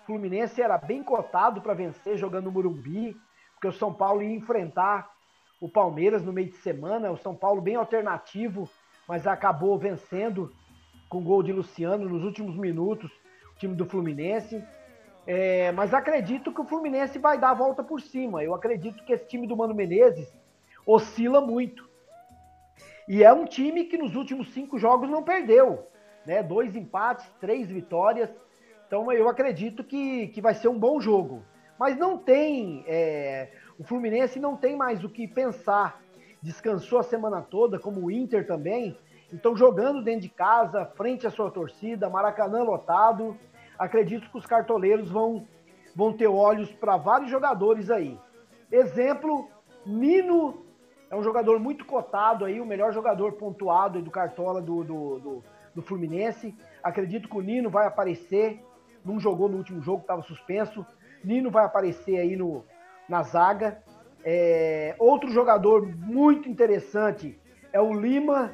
Fluminense era bem cotado para vencer jogando no Murumbi, porque o São Paulo ia enfrentar o Palmeiras no meio de semana. O São Paulo bem alternativo, mas acabou vencendo com gol de Luciano nos últimos minutos, o time do Fluminense. É, mas acredito que o Fluminense vai dar a volta por cima. Eu acredito que esse time do Mano Menezes oscila muito. E é um time que nos últimos cinco jogos não perdeu. Né? Dois empates, três vitórias. Então eu acredito que, que vai ser um bom jogo. Mas não tem. É, o Fluminense não tem mais o que pensar. Descansou a semana toda, como o Inter também. Então, jogando dentro de casa, frente à sua torcida, Maracanã lotado, acredito que os cartoleiros vão, vão ter olhos para vários jogadores aí. Exemplo, Nino é um jogador muito cotado aí, o melhor jogador pontuado do Cartola do, do, do, do Fluminense. Acredito que o Nino vai aparecer não jogou no último jogo, estava suspenso. Nino vai aparecer aí no, na zaga. É, outro jogador muito interessante é o Lima,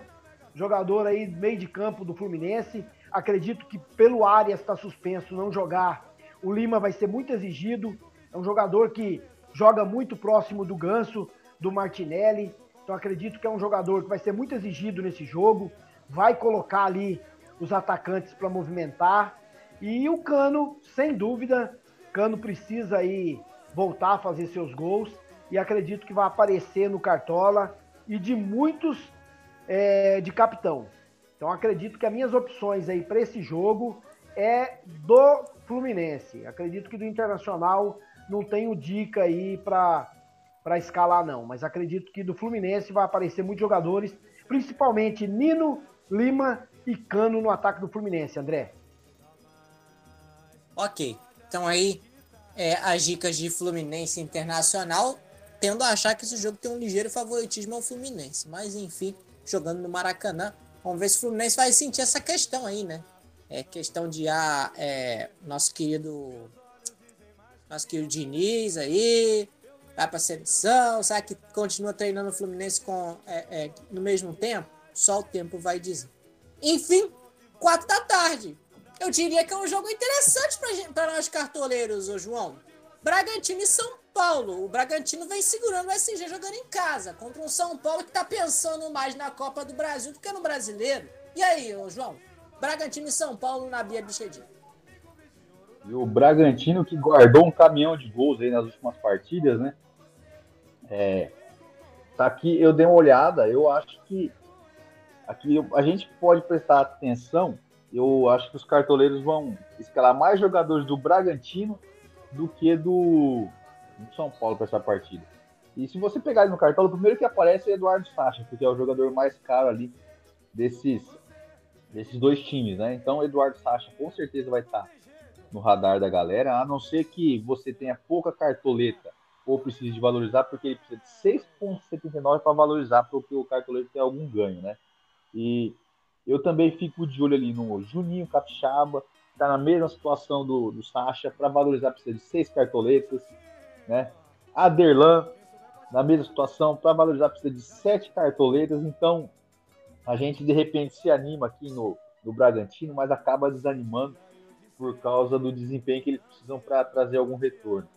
jogador aí meio de campo do Fluminense. Acredito que pelo Arias está suspenso, não jogar. O Lima vai ser muito exigido. É um jogador que joga muito próximo do Ganso, do Martinelli. Então acredito que é um jogador que vai ser muito exigido nesse jogo. Vai colocar ali os atacantes para movimentar. E o Cano, sem dúvida, Cano precisa aí voltar a fazer seus gols e acredito que vai aparecer no Cartola e de muitos é, de capitão. Então acredito que as minhas opções aí para esse jogo é do Fluminense. Acredito que do Internacional não tenho dica aí para para escalar não, mas acredito que do Fluminense vai aparecer muitos jogadores, principalmente Nino, Lima e Cano no ataque do Fluminense, André. Ok. Então aí é, as dicas de Fluminense Internacional, tendo a achar que esse jogo tem um ligeiro favoritismo ao Fluminense. Mas enfim, jogando no Maracanã, vamos ver se o Fluminense vai sentir essa questão aí, né? É questão de ah, é, nosso querido nosso querido Diniz aí, vai para seleção, será que continua treinando o Fluminense com, é, é, no mesmo tempo? Só o tempo vai dizer. Enfim, quatro da tarde eu diria que é um jogo interessante para nós cartoleiros, ô João. Bragantino e São Paulo. O Bragantino vem segurando o SG jogando em casa contra um São Paulo que está pensando mais na Copa do Brasil do que no brasileiro. E aí, João? Bragantino e São Paulo na Bia Bichedinha. E o Bragantino que guardou um caminhão de gols aí nas últimas partidas, né? É, tá aqui, eu dei uma olhada, eu acho que aqui a gente pode prestar atenção eu acho que os cartoleiros vão escalar mais jogadores do Bragantino do que do, do São Paulo para essa partida. E se você pegar ele no cartola, o primeiro que aparece é Eduardo Sacha, porque é o jogador mais caro ali desses, desses dois times, né? Então, Eduardo Sacha com certeza vai estar no radar da galera, a não ser que você tenha pouca cartoleta ou precise de valorizar, porque ele precisa de 6,79 para valorizar, porque o cartoleiro tem algum ganho, né? E eu também fico de olho ali no Juninho Capixaba, está na mesma situação do, do Sacha, para valorizar precisa de seis cartoletas, né? Aderlan, na mesma situação, para valorizar precisa de sete cartoletas, então a gente de repente se anima aqui no, no Bragantino, mas acaba desanimando por causa do desempenho que eles precisam para trazer algum retorno.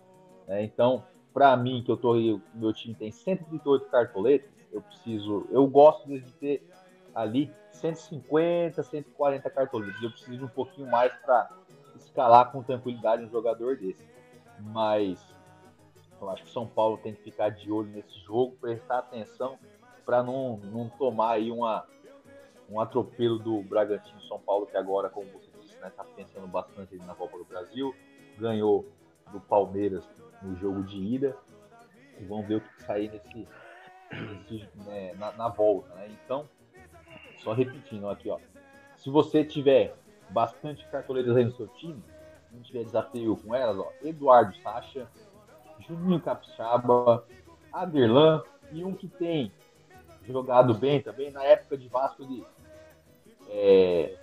Né? Então, para mim, que eu tô meu time tem 138 cartoletas, eu preciso, eu gosto de ter ali 150, 140 cartolitos. Eu preciso de um pouquinho mais para escalar com tranquilidade um jogador desse. Mas eu acho que o São Paulo tem que ficar de olho nesse jogo, prestar atenção para não, não tomar aí uma, um atropelo do Bragantino São Paulo, que agora, como você disse, está né, tá pensando bastante na Copa do Brasil, ganhou do Palmeiras no jogo de ida. E vamos ver o que sair nesse, nesse né, na, na, volta. Né? Então, só repetindo aqui, ó. Se você tiver bastante cartoleiras aí no seu time, não tiver desafio com elas, ó, Eduardo Sacha, Juninho Capixaba, Aderlan e um que tem jogado bem também. Na época de Vasco, ele, é,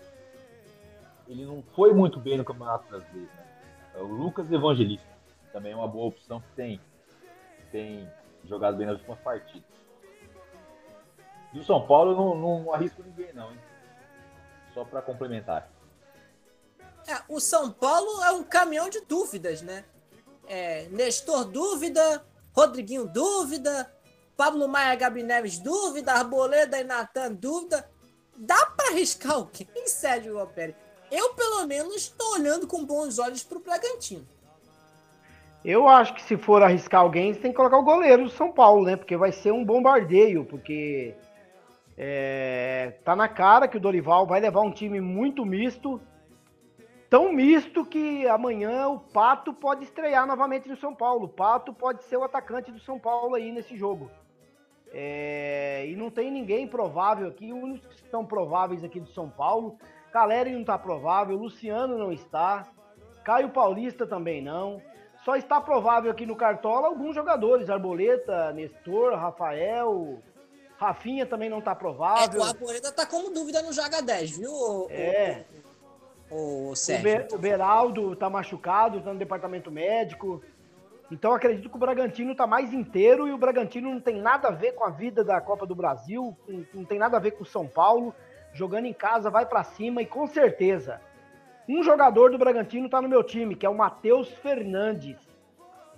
ele não foi muito bem no Campeonato Brasileiro. Né? É o Lucas Evangelista também é uma boa opção que tem, tem jogado bem nas últimas partidas. E o São Paulo não, não arrisco ninguém, não, hein? Só para complementar. É, o São Paulo é um caminhão de dúvidas, né? É, Nestor dúvida, Rodriguinho dúvida, Pablo Maia Gabi Neves dúvida, Arboleda e Natan dúvida. Dá para arriscar alguém, Sérgio Lopes? Eu, pelo menos, estou olhando com bons olhos para o Bragantino. Eu acho que se for arriscar alguém, você tem que colocar o goleiro do São Paulo, né? Porque vai ser um bombardeio, porque é, tá na cara que o Dorival vai levar um time muito misto, tão misto que amanhã o Pato pode estrear novamente no São Paulo. O Pato pode ser o atacante do São Paulo aí nesse jogo. É, e não tem ninguém provável aqui. Os únicos que estão prováveis aqui do São Paulo. Caleri não está provável, Luciano não está, Caio Paulista também não. Só está provável aqui no Cartola alguns jogadores, Arboleta, Nestor, Rafael, Rafinha também não está provável. É, o Arboleta está como dúvida no Joga 10, viu? É. O... Sérgio. o, Beraldo tá machucado, tá no departamento médico. Então acredito que o Bragantino tá mais inteiro e o Bragantino não tem nada a ver com a vida da Copa do Brasil, não tem nada a ver com o São Paulo. Jogando em casa, vai para cima e com certeza. Um jogador do Bragantino tá no meu time, que é o Matheus Fernandes.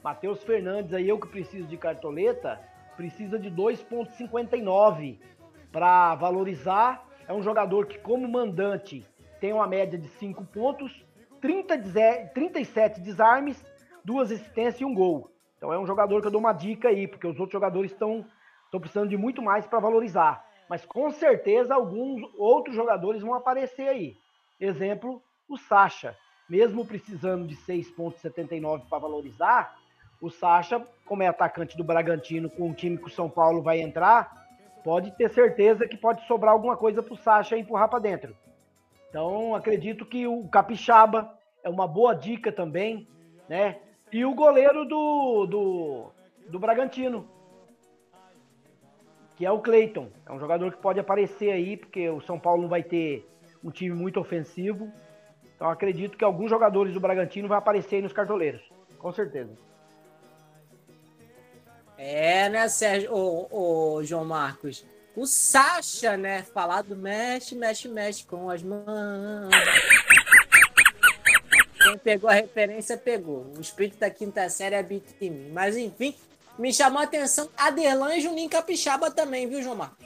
Matheus Fernandes aí, eu que preciso de cartoleta, precisa de 2,59 para valorizar. É um jogador que, como mandante, tem uma média de 5 pontos, 30, 37 desarmes, duas assistências e um gol. Então é um jogador que eu dou uma dica aí, porque os outros jogadores estão precisando de muito mais para valorizar. Mas com certeza alguns outros jogadores vão aparecer aí. Exemplo, o Sacha. Mesmo precisando de 6,79 para valorizar, o Sacha, como é atacante do Bragantino, com o time que o São Paulo vai entrar, pode ter certeza que pode sobrar alguma coisa para o Sacha empurrar para dentro. Então, acredito que o Capixaba é uma boa dica também, né? E o goleiro do, do, do Bragantino, que é o Cleiton. É um jogador que pode aparecer aí, porque o São Paulo não vai ter um time muito ofensivo. Então, acredito que alguns jogadores do Bragantino vão aparecer aí nos cartoleiros, com certeza. É, né, Sérgio? Ô, João Marcos? O Sasha, né? Falado mexe, mexe, mexe com as mãos. Quem pegou a referência, pegou. O espírito da quinta série habita em mim. Mas enfim, me chamou a atenção Aderlan e Juninho Capixaba também, viu, João Marcos?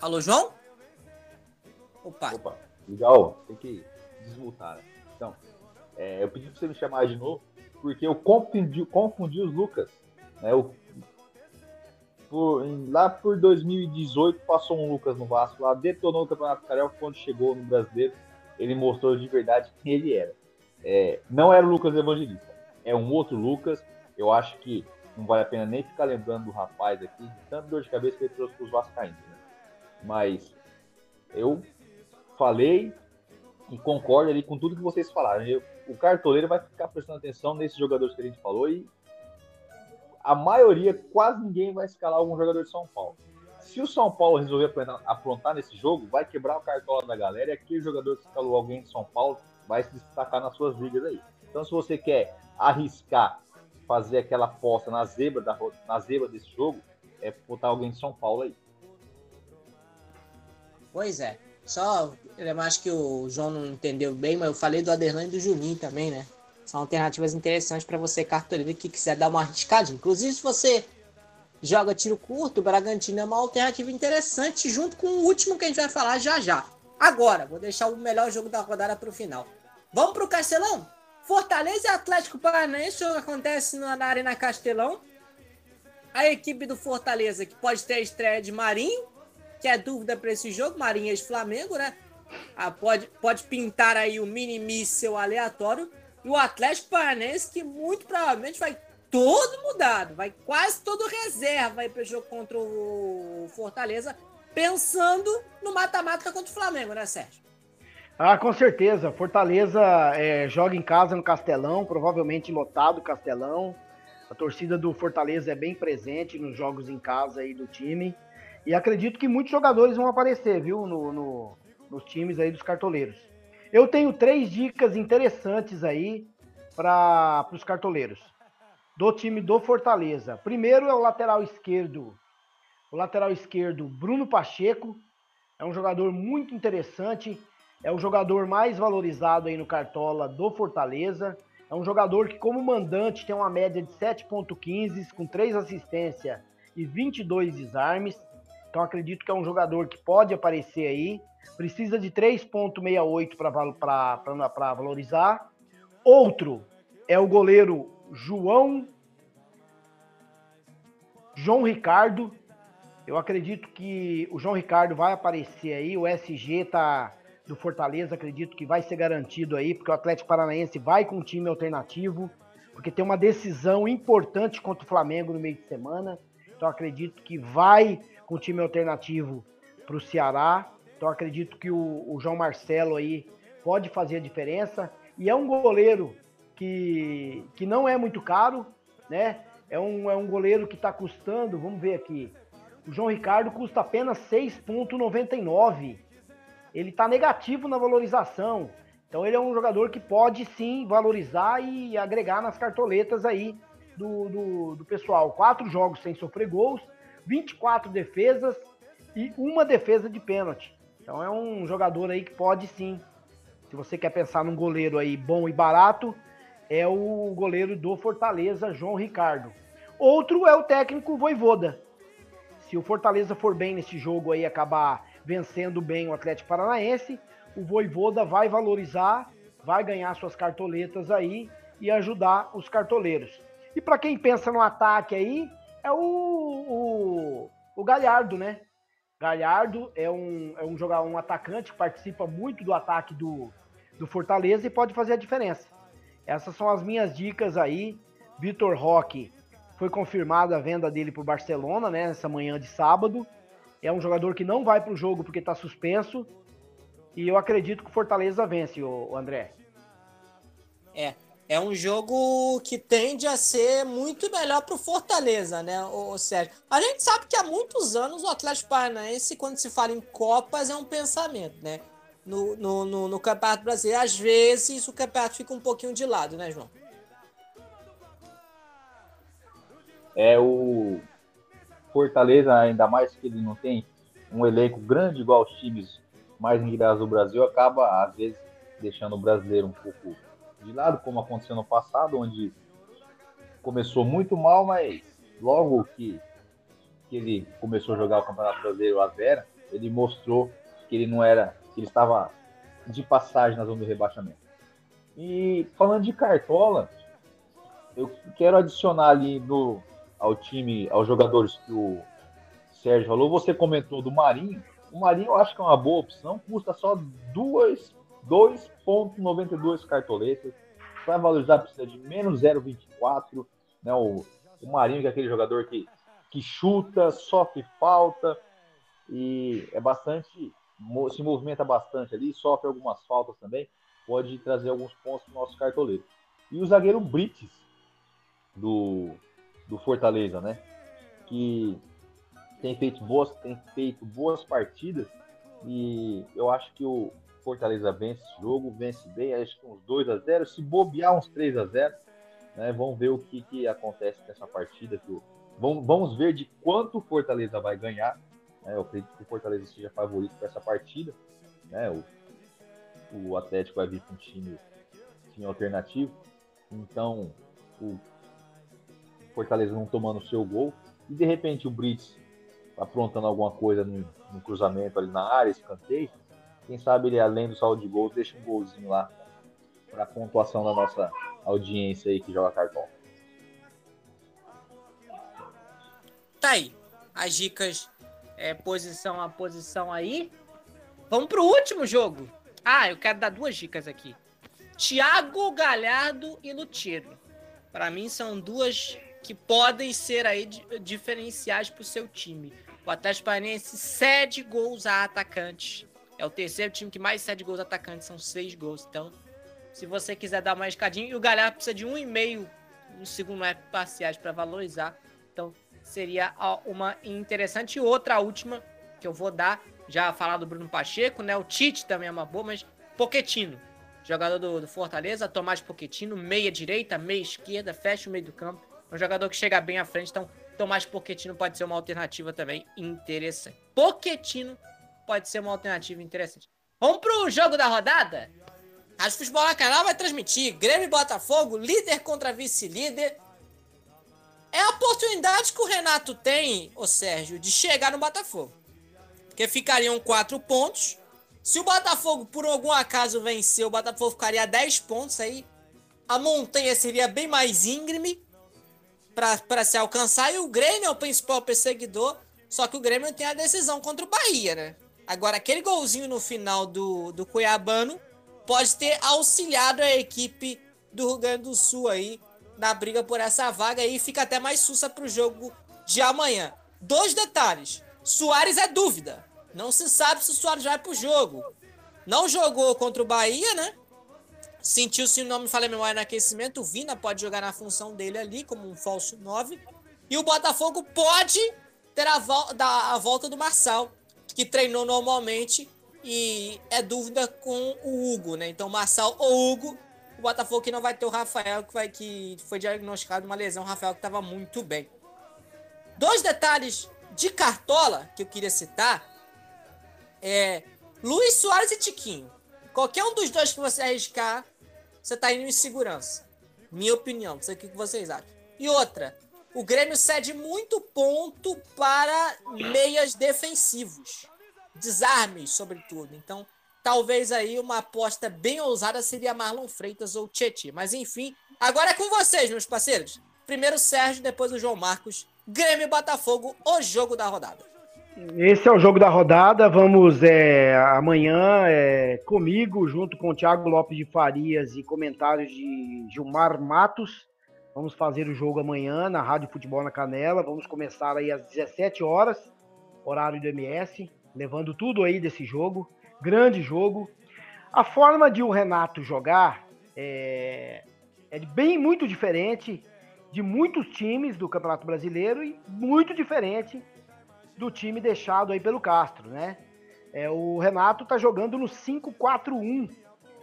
Alô, João? Opa. Opa, legal. Tem que desmutar. Então, é, eu pedi pra você me chamar de novo porque eu confundi, confundi os Lucas. Né? Eu, por, lá por 2018 passou um Lucas no Vasco, lá detonou o Campeonato Carioca quando chegou no Brasileiro, ele mostrou de verdade quem ele era. É, não era o Lucas Evangelista, é um outro Lucas. Eu acho que não vale a pena nem ficar lembrando do rapaz aqui, de tanto dor de cabeça que ele trouxe para os Vascaínos. Né? Mas eu falei e concordo ali com tudo que vocês falaram. Eu, o cartoleiro vai ficar prestando atenção nesses jogadores que a gente falou e a maioria, quase ninguém vai escalar algum jogador de São Paulo. Se o São Paulo resolver aprontar nesse jogo, vai quebrar o cartola da galera e aquele jogador que escalou alguém de São Paulo vai se destacar nas suas ligas aí. Então, se você quer arriscar fazer aquela aposta na zebra, da, na zebra desse jogo, é botar alguém de São Paulo aí. Pois é. Só, eu acho que o João não entendeu bem, mas eu falei do Aderlan e do Juninho também, né? São alternativas interessantes para você, cartoleiro, que quiser dar uma arriscadinha. Inclusive, se você joga tiro curto, o Bragantino é uma alternativa interessante, junto com o último que a gente vai falar já já. Agora, vou deixar o melhor jogo da rodada para o final. Vamos para o Castelão? Fortaleza e Atlético Paranaense, acontece na Arena Castelão. A equipe do Fortaleza, que pode ter a estreia de Marinho, que é dúvida para esse jogo, Marinhas Flamengo, né? Ah, pode, pode pintar aí o mini míssel aleatório. E o Atlético Paranaense, que muito provavelmente vai todo mudado, vai quase todo reserva aí para o jogo contra o Fortaleza, pensando no mata-mata contra o Flamengo, né, Sérgio? Ah, com certeza. Fortaleza é, joga em casa no Castelão, provavelmente lotado o Castelão. A torcida do Fortaleza é bem presente nos jogos em casa aí do time. E acredito que muitos jogadores vão aparecer, viu, no, no, nos times aí dos cartoleiros. Eu tenho três dicas interessantes aí para os cartoleiros do time do Fortaleza. Primeiro é o lateral esquerdo, o lateral esquerdo Bruno Pacheco. É um jogador muito interessante, é o jogador mais valorizado aí no Cartola do Fortaleza. É um jogador que, como mandante, tem uma média de 7,15 com 3 assistências e 22 desarmes. Então acredito que é um jogador que pode aparecer aí. Precisa de 3,68 para valorizar. Outro é o goleiro João João Ricardo. Eu acredito que o João Ricardo vai aparecer aí. O SG tá do Fortaleza, acredito que vai ser garantido aí, porque o Atlético Paranaense vai com um time alternativo, porque tem uma decisão importante contra o Flamengo no meio de semana. Então acredito que vai com time alternativo para o Ceará. Então acredito que o, o, João Marcelo aí pode fazer a diferença. E é um goleiro que, que não é muito caro, né? É um, é um goleiro que está custando, vamos ver aqui. O João Ricardo custa apenas 6,99. Ele está negativo na valorização. Então ele é um jogador que pode sim valorizar e agregar nas cartoletas aí do, do, do pessoal. Quatro jogos sem sofrer gols, 24 defesas e uma defesa de pênalti. Então é um jogador aí que pode sim. Se você quer pensar num goleiro aí bom e barato, é o goleiro do Fortaleza, João Ricardo. Outro é o técnico Voivoda. Se o Fortaleza for bem nesse jogo aí, acabar vencendo bem o Atlético Paranaense, o Voivoda vai valorizar, vai ganhar suas cartoletas aí e ajudar os cartoleiros. E para quem pensa no ataque aí, é o, o, o Galhardo, né? Galhardo é um, é um jogador, um atacante que participa muito do ataque do, do Fortaleza e pode fazer a diferença. Essas são as minhas dicas aí. Vitor Roque foi confirmada a venda dele para o Barcelona, né? Essa manhã de sábado. É um jogador que não vai para o jogo porque está suspenso. E eu acredito que o Fortaleza vence, o André. É, é um jogo que tende a ser muito melhor para o Fortaleza, né, o Sérgio? A gente sabe que há muitos anos o Atlético Paranaense, quando se fala em Copas, é um pensamento, né? No, no, no, no Campeonato Brasileiro, às vezes o campeonato fica um pouquinho de lado, né, João? É o Fortaleza, ainda mais que ele não tem um elenco grande igual os times mais engraçados do Brasil, acaba, às vezes, deixando o brasileiro um pouco de lado, como aconteceu no passado, onde começou muito mal, mas logo que, que ele começou a jogar o Campeonato Brasileiro a Vera, ele mostrou que ele não era, que ele estava de passagem na zona do rebaixamento. E falando de Cartola, eu quero adicionar ali no, ao time, aos jogadores que o Sérgio falou, você comentou do Marinho. O Marinho eu acho que é uma boa opção, custa só duas 2,92 cartoletas. Para valorizar, precisa de menos 0,24. Né? O, o Marinho, que é aquele jogador que, que chuta, sofre falta e é bastante. se movimenta bastante ali, sofre algumas faltas também. Pode trazer alguns pontos para o nosso cartoleiro. E o zagueiro Brites, do, do Fortaleza, né? Que tem feito boas, tem feito boas partidas e eu acho que o, Fortaleza vence esse jogo, vence bem, acho que uns 2 a 0 se bobear uns 3 a 0 né? Vamos ver o que, que acontece nessa partida. Que o... vamos, vamos ver de quanto o Fortaleza vai ganhar. Né? Eu acredito que o Fortaleza seja favorito para essa partida. Né? O, o Atlético vai vir com um time, time alternativo. Então, o Fortaleza não tomando o seu gol. E de repente o Brits aprontando alguma coisa no, no cruzamento ali na área, escanteio quem sabe ele, além do saldo de gols, deixa um golzinho lá para pontuação da nossa audiência aí que joga cartão. Tá aí. As dicas é, posição a posição aí. Vamos pro último jogo. Ah, eu quero dar duas dicas aqui. Thiago Galhardo e Lutiro. Para mim são duas que podem ser aí diferenciais para o seu time. O Atlético Paranaense cede gols a atacantes É o terceiro time que mais cede gols atacantes, são seis gols. Então, se você quiser dar uma escadinha, e o Galhardo precisa de um e meio no segundo época parciais para valorizar. Então, seria uma interessante. E outra, última, que eu vou dar, já falar do Bruno Pacheco, né? O Tite também é uma boa, mas Poquetino, jogador do, do Fortaleza, Tomás Poquetino, meia direita, meia esquerda, fecha o meio do campo. É um jogador que chega bem à frente, então Tomás Poquetino pode ser uma alternativa também interessante. Poquetino pode ser uma alternativa interessante. Vamos pro jogo da rodada? A Futebol na Canal vai transmitir Grêmio e Botafogo, líder contra vice-líder. É a oportunidade que o Renato tem, ô Sérgio, de chegar no Botafogo. Porque ficariam quatro pontos. Se o Botafogo, por algum acaso, vencer, o Botafogo ficaria a 10 pontos aí. A montanha seria bem mais íngreme para se alcançar. E o Grêmio é o principal perseguidor. Só que o Grêmio tem a decisão contra o Bahia, né? Agora, aquele golzinho no final do, do Cuiabano pode ter auxiliado a equipe do Rio Grande do Sul aí na briga por essa vaga aí. Fica até mais sussa para o jogo de amanhã. Dois detalhes. Soares é dúvida. Não se sabe se o Soares vai pro jogo. Não jogou contra o Bahia, né? Sentiu, se não me falha memória, no aquecimento. O Vina pode jogar na função dele ali, como um falso 9. E o Botafogo pode ter a, vol a volta do Marçal, que treinou normalmente e é dúvida com o Hugo, né? Então, Marçal ou Hugo, o Botafogo que não vai ter o Rafael, que, vai, que foi diagnosticado uma lesão. O Rafael que estava muito bem. Dois detalhes de cartola que eu queria citar é Luiz Soares e Tiquinho. Qualquer um dos dois que você arriscar, você tá indo em segurança. Minha opinião, não sei o que vocês acham. E outra, o Grêmio cede muito ponto para meias defensivos. Desarmes, sobretudo. Então, talvez aí uma aposta bem ousada seria Marlon Freitas ou Tietchan. Mas enfim, agora é com vocês, meus parceiros. Primeiro o Sérgio, depois o João Marcos. Grêmio Botafogo, o jogo da rodada. Esse é o jogo da rodada. Vamos é, amanhã é, comigo, junto com o Thiago Lopes de Farias e comentários de Gilmar Matos. Vamos fazer o jogo amanhã na Rádio Futebol na Canela. Vamos começar aí às 17 horas, horário do MS, levando tudo aí desse jogo. Grande jogo. A forma de o Renato jogar é, é bem muito diferente de muitos times do Campeonato Brasileiro e muito diferente do time deixado aí pelo Castro, né? É, o Renato tá jogando no 5-4-1.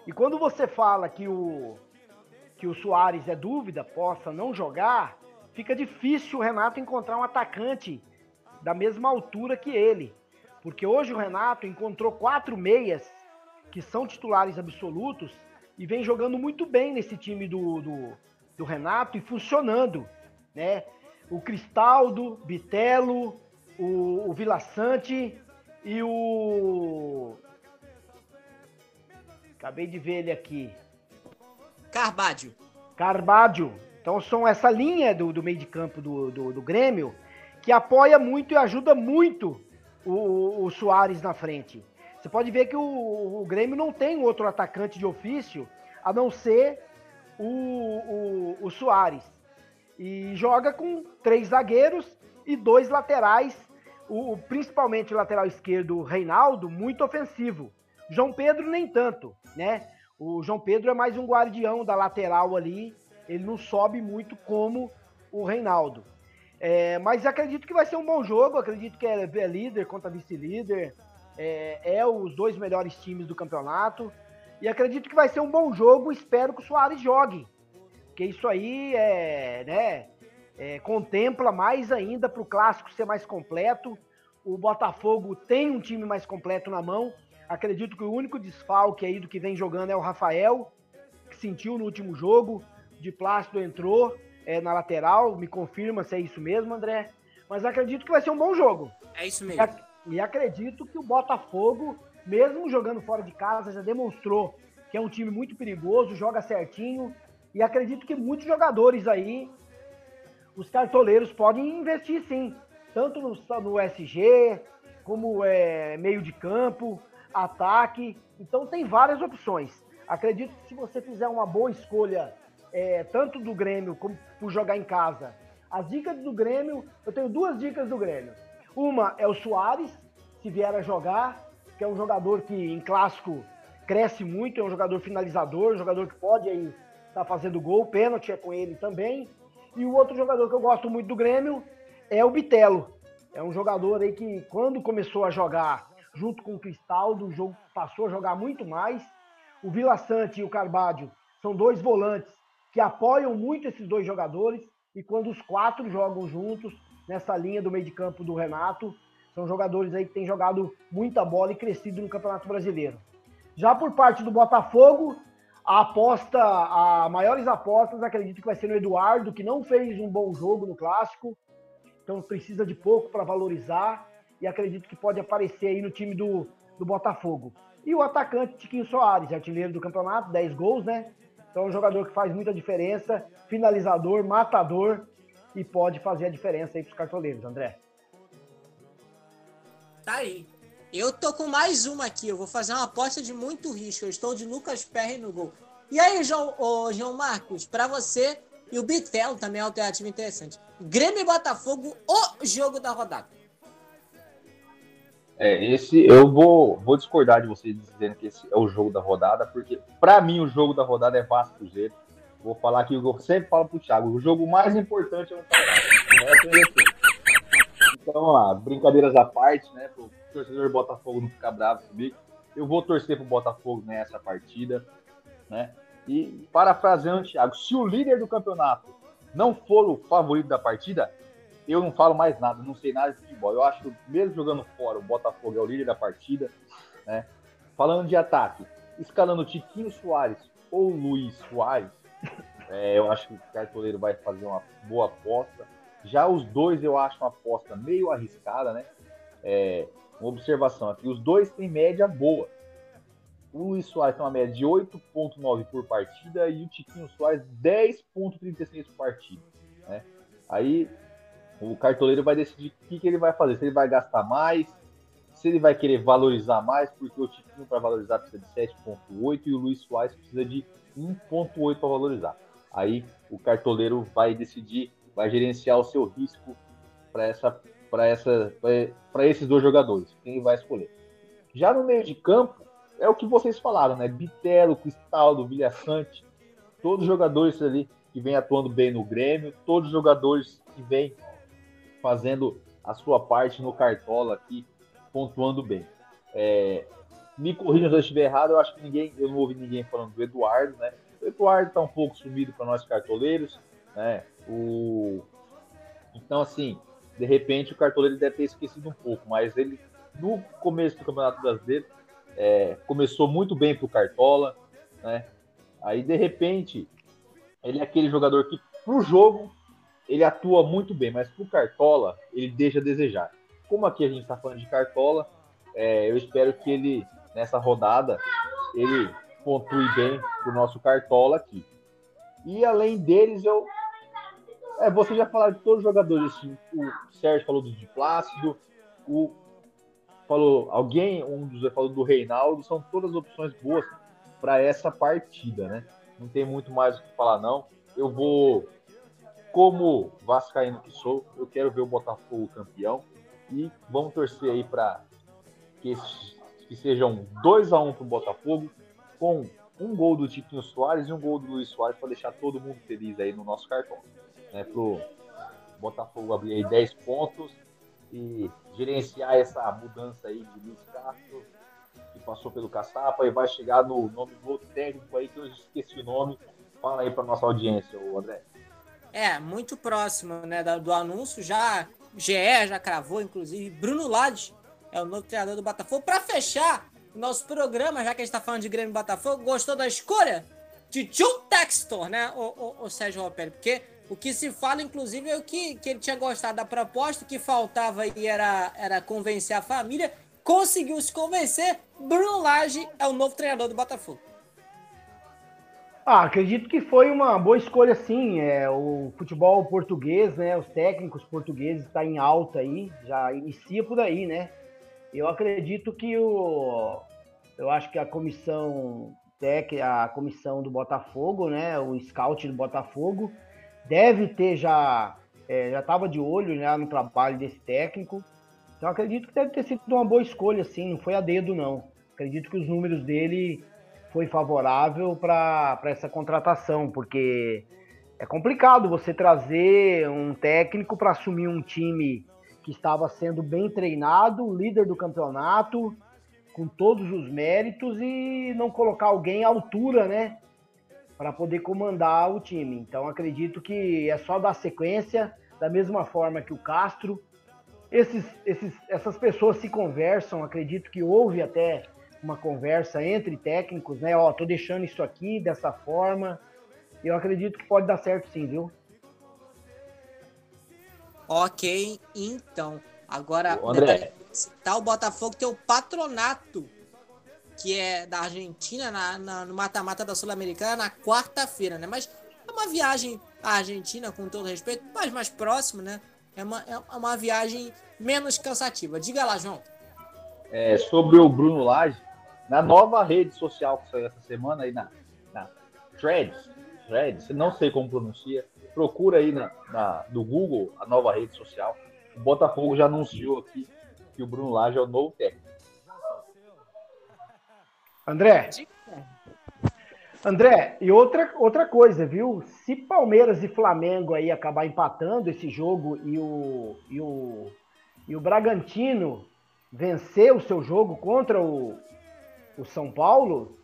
E quando você fala que o, que o Soares é dúvida, possa não jogar, fica difícil o Renato encontrar um atacante da mesma altura que ele. Porque hoje o Renato encontrou quatro meias que são titulares absolutos e vem jogando muito bem nesse time do, do, do Renato e funcionando, né? O Cristaldo, Bitelo, o, o Vila Sante e o. Acabei de ver ele aqui. Carbadio. Carbadio. Então são essa linha do, do meio de campo do, do, do, Grêmio que apoia muito e ajuda muito o, o Soares na frente. Você pode ver que o, o, Grêmio não tem outro atacante de ofício a não ser o, o, o Soares. E joga com três zagueiros e dois laterais o, principalmente o lateral esquerdo, Reinaldo, muito ofensivo. João Pedro nem tanto, né? O João Pedro é mais um guardião da lateral ali, ele não sobe muito como o Reinaldo. É, mas acredito que vai ser um bom jogo, acredito que é, é líder contra vice-líder, é, é, os dois melhores times do campeonato, e acredito que vai ser um bom jogo, espero que o Soares jogue, porque isso aí é, né, é, contempla mais ainda para o clássico ser mais completo. O Botafogo tem um time mais completo na mão. Acredito que o único desfalque aí do que vem jogando é o Rafael, que sentiu no último jogo. De Plácido entrou é, na lateral. Me confirma se é isso mesmo, André. Mas acredito que vai ser um bom jogo. É isso mesmo. E, acredito que o Botafogo, mesmo jogando fora de casa, já demonstrou que é um time muito perigoso, joga certinho. E acredito que muitos jogadores aí os cartoleiros podem investir sim, tanto no, no SG, como é, meio de campo, ataque. Então tem várias opções. Acredito que se você fizer uma boa escolha, é, tanto do Grêmio como por jogar em casa, as dicas do Grêmio, eu tenho duas dicas do Grêmio. Uma é o Soares, se vier a jogar, que é um jogador que em clássico cresce muito, é um jogador finalizador, um jogador que pode aí estar tá fazendo gol, pênalti é com ele também. E o outro jogador que eu gosto muito do Grêmio é o Bitelo. É um jogador aí que quando começou a jogar junto com o Cristaldo, o jogo passou a jogar muito mais. O Vila Sante e o Carbadio são dois volantes que apoiam muito esses dois jogadores e quando os quatro jogam juntos nessa linha do meio de campo do Renato, são jogadores aí que têm jogado muita bola e crescido no Campeonato Brasileiro. Já por parte do Botafogo, a aposta, a maiores apostas, acredito que vai ser no Eduardo, que não fez um bom jogo no clássico, então precisa de pouco para valorizar e acredito que pode aparecer aí no time do, do Botafogo. E o atacante Tiquinho Soares, artilheiro do campeonato, 10 gols, né? Então é um jogador que faz muita diferença, finalizador, matador e pode fazer a diferença aí para os cartoleiros, André. Tá aí. Eu tô com mais uma aqui. Eu vou fazer uma aposta de muito risco. Eu estou de Lucas Perry no gol. E aí, João, João Marcos, para você e o Bitelo também é uma alternativa interessante. Grêmio e Botafogo, o jogo da rodada. É, esse eu vou, vou discordar de você dizendo que esse é o jogo da rodada, porque para mim o jogo da rodada é Vasco Cruzeiro. Vou falar aqui, eu sempre falo pro Thiago, o jogo mais importante é o Vasco. Então, lá, brincadeiras à parte, né, pro torcedor Botafogo não ficar bravo comigo. Eu vou torcer pro Botafogo nessa partida, né? E parafraseando o Thiago, se o líder do campeonato não for o favorito da partida, eu não falo mais nada, não sei nada de futebol. Eu acho que mesmo jogando fora, o Botafogo é o líder da partida. Né? Falando de ataque, escalando Tiquinho Soares ou Luiz Soares, é, eu acho que o cartoleiro vai fazer uma boa aposta. Já os dois eu acho uma aposta meio arriscada, né? É, uma observação aqui, os dois têm média boa. O Luiz Soares tem uma média de 8,9 por partida e o Tiquinho Soares 10,36 por partida. Né? Aí o cartoleiro vai decidir o que, que ele vai fazer. Se ele vai gastar mais, se ele vai querer valorizar mais, porque o Tiquinho para valorizar precisa de 7,8 e o Luiz Soares precisa de 1,8 para valorizar. Aí o cartoleiro vai decidir, vai gerenciar o seu risco para essa, para essa, para esses dois jogadores. Quem vai escolher? Já no meio de campo é o que vocês falaram, né? Bitelo, Cristaldo, Vilhaçante, todos os jogadores ali que vem atuando bem no Grêmio, todos os jogadores que vêm fazendo a sua parte no Cartola aqui, pontuando bem. É, me corrija se eu estiver errado, eu acho que ninguém, eu não ouvi ninguém falando do Eduardo, né? O Eduardo está um pouco sumido para nós cartoleiros, né? O... Então, assim, de repente o cartoleiro deve ter esquecido um pouco, mas ele, no começo do Campeonato Brasileiro, é, começou muito bem para o Cartola, né? Aí, de repente, ele é aquele jogador que, pro jogo, ele atua muito bem, mas pro Cartola, ele deixa a desejar. Como aqui a gente está falando de Cartola, é, eu espero que ele, nessa rodada, ele pontue bem pro nosso Cartola aqui. E além deles, eu. É, você já falou de todos os jogadores. Assim, o Sérgio falou do de Plácido, o falou alguém, um dos falou do Reinaldo, são todas opções boas para essa partida, né? Não tem muito mais o que falar não. Eu vou como vascaíno que sou, eu quero ver o Botafogo campeão e vamos torcer aí para que, que sejam 2 a 1 um para o Botafogo, com um gol do Tiquinho Soares e um gol do Luiz Soares para deixar todo mundo feliz aí no nosso cartão. Né, pro Botafogo abrir aí 10 pontos e gerenciar essa mudança aí de Luiz Castro, que passou pelo Caçapa e vai chegar no nome do técnico aí que eu esqueci o nome. Fala aí para nossa audiência, o André. É, muito próximo né, do anúncio. Já GE já cravou, inclusive. Bruno Lage é o novo treinador do Botafogo. Para fechar o nosso programa, já que a gente está falando de Grêmio Botafogo, gostou da escolha de John Textor, né, o, o, o Sérgio Ropelli? Porque o que se fala, inclusive, é o que, que ele tinha gostado da proposta, o que faltava aí era, era convencer a família. Conseguiu se convencer. Bruno Lage é o novo treinador do Botafogo. Ah, acredito que foi uma boa escolha, sim. É, o futebol português, né? Os técnicos portugueses está em alta aí, já inicia por aí, né? Eu acredito que o, eu acho que a comissão tec, a comissão do Botafogo, né? O scout do Botafogo deve ter já é, já estava de olho né, no trabalho desse técnico Então acredito que deve ter sido uma boa escolha, sim, não foi a dedo, não. Acredito que os números dele foi favorável para essa contratação, porque é complicado você trazer um técnico para assumir um time que estava sendo bem treinado, líder do campeonato, com todos os méritos e não colocar alguém à altura, né? Para poder comandar o time. Então acredito que é só dar sequência, da mesma forma que o Castro. Esses, esses, essas pessoas se conversam, acredito que houve até uma conversa entre técnicos, né? Ó, tô deixando isso aqui dessa forma. Eu acredito que pode dar certo sim, viu? Ok, então. Agora, Ô, André. tá o Botafogo tem o patronato, que é da Argentina, na, na- no mata-mata da Sul-Americana, na quarta-feira, né? Mas é uma viagem à Argentina, com todo respeito, mas mais próximo, né? É uma, é uma viagem menos cansativa. Diga lá, João. É, sobre o Bruno Lage, na nova rede social que saiu essa semana aí na, na Threads, Threads, não sei como pronuncia, procura aí na, na- no Google a nova rede social. O Botafogo já anunciou aqui que o Bruno Lage é o novo técnico. André, André, e outra, outra coisa, viu? Se Palmeiras e Flamengo aí acabar empatando esse jogo e o, e o, e o Bragantino vencer o seu jogo contra o, o São Paulo,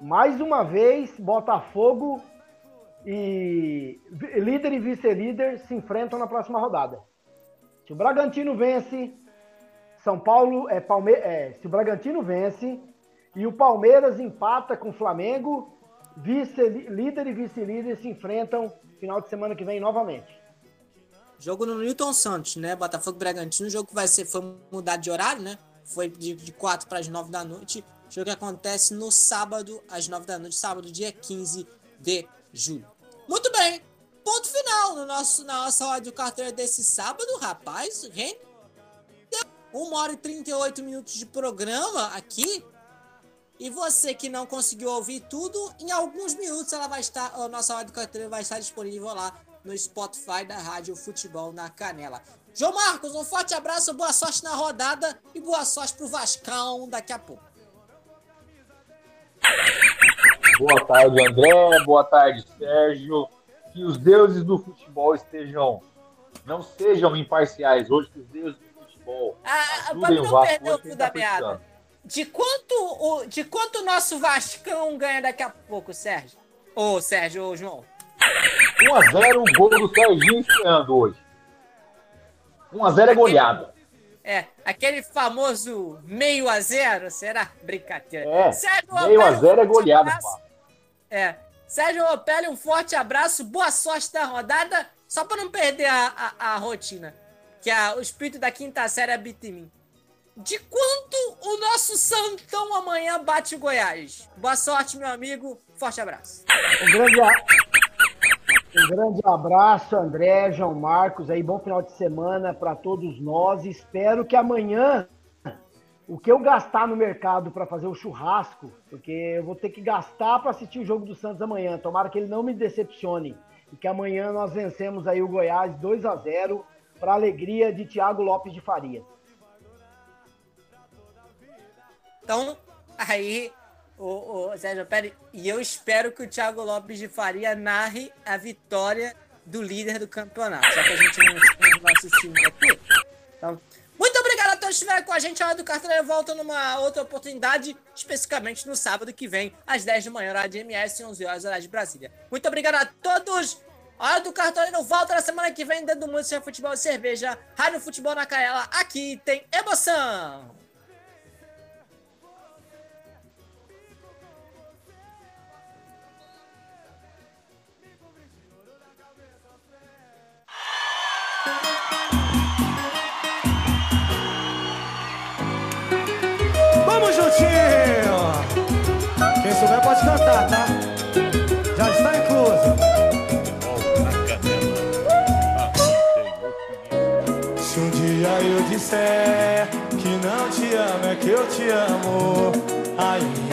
mais uma vez Botafogo e líder e vice-líder se enfrentam na próxima rodada. Se o Bragantino vence, São Paulo é Palme é, se o Bragantino vence e o Palmeiras empata com o Flamengo, vice líder e vice-líder se enfrentam final de semana que vem novamente. Jogo no Newton Santos, né? Botafogo Bragantino. Jogo que vai ser foi mudado de horário, né? Foi de, de 4 para as 9 da noite. Jogo que acontece no sábado, às 9 da noite, sábado, dia 15 de julho. Muito bem. Ponto final no nosso, na nossa rádio carteira desse sábado, rapaz. Rendeu 1 hora e 38 minutos de programa aqui. E você que não conseguiu ouvir tudo, em alguns minutos ela vai estar, a nossa rádio carteira vai estar disponível lá no Spotify da Rádio Futebol na Canela. João Marcos, um forte abraço, boa sorte na rodada e boa sorte pro Vascão daqui a pouco. Boa tarde, André. Boa tarde, Sérgio. Que os deuses do futebol estejam, não sejam imparciais hoje, que os deuses do futebol Ah, pra ajudem o Vasco perder o fio ele da tá meada. De quanto o de quanto o nosso Vascão ganha daqui a pouco, Sérgio? Ô, Sérgio, ô, João. 1x0 o gol do Serginho estreando hoje. 1x0 é goleada. É, aquele famoso meio a zero, será? Brincadeira. É, Sérgio meio a Opelli, um zero é forte goleada, abraço. É. Sérgio Opelli, um forte abraço, boa sorte da rodada, só pra não perder a, a, a rotina, que a, o espírito da quinta série habita em mim. De quanto o nosso Santão amanhã bate o Goiás? Boa sorte, meu amigo, forte abraço. Um grande, a- um grande abraço, André, João Marcos, aí bom final de semana para todos nós. Espero que amanhã o que eu gastar no mercado para fazer o churrasco, porque eu vou ter que gastar para assistir o jogo do Santos amanhã. Tomara que ele não me decepcione e que amanhã nós vencemos aí o Goiás 2 a 0 para alegria de Thiago Lopes de Faria. Então, aí, o, o Sérgio Pérez, e eu espero que o Thiago Lopes de Faria narre a vitória do líder do campeonato, já que a gente não tem os nossos times aqui. Então, muito obrigado a todos que estiveram com a gente. A hora do Cartoleiro volta numa outra oportunidade, especificamente no sábado que vem, às 10 da manhã, hora de MS, 11 horas, hora de Brasília. Muito obrigado a todos. A hora do Cartoleiro volta na semana que vem, dentro do Mundo Sem Futebol e Cerveja, Rádio Futebol na Canela. Aqui tem emoção. Disser que não te amo, é que eu te amo mais.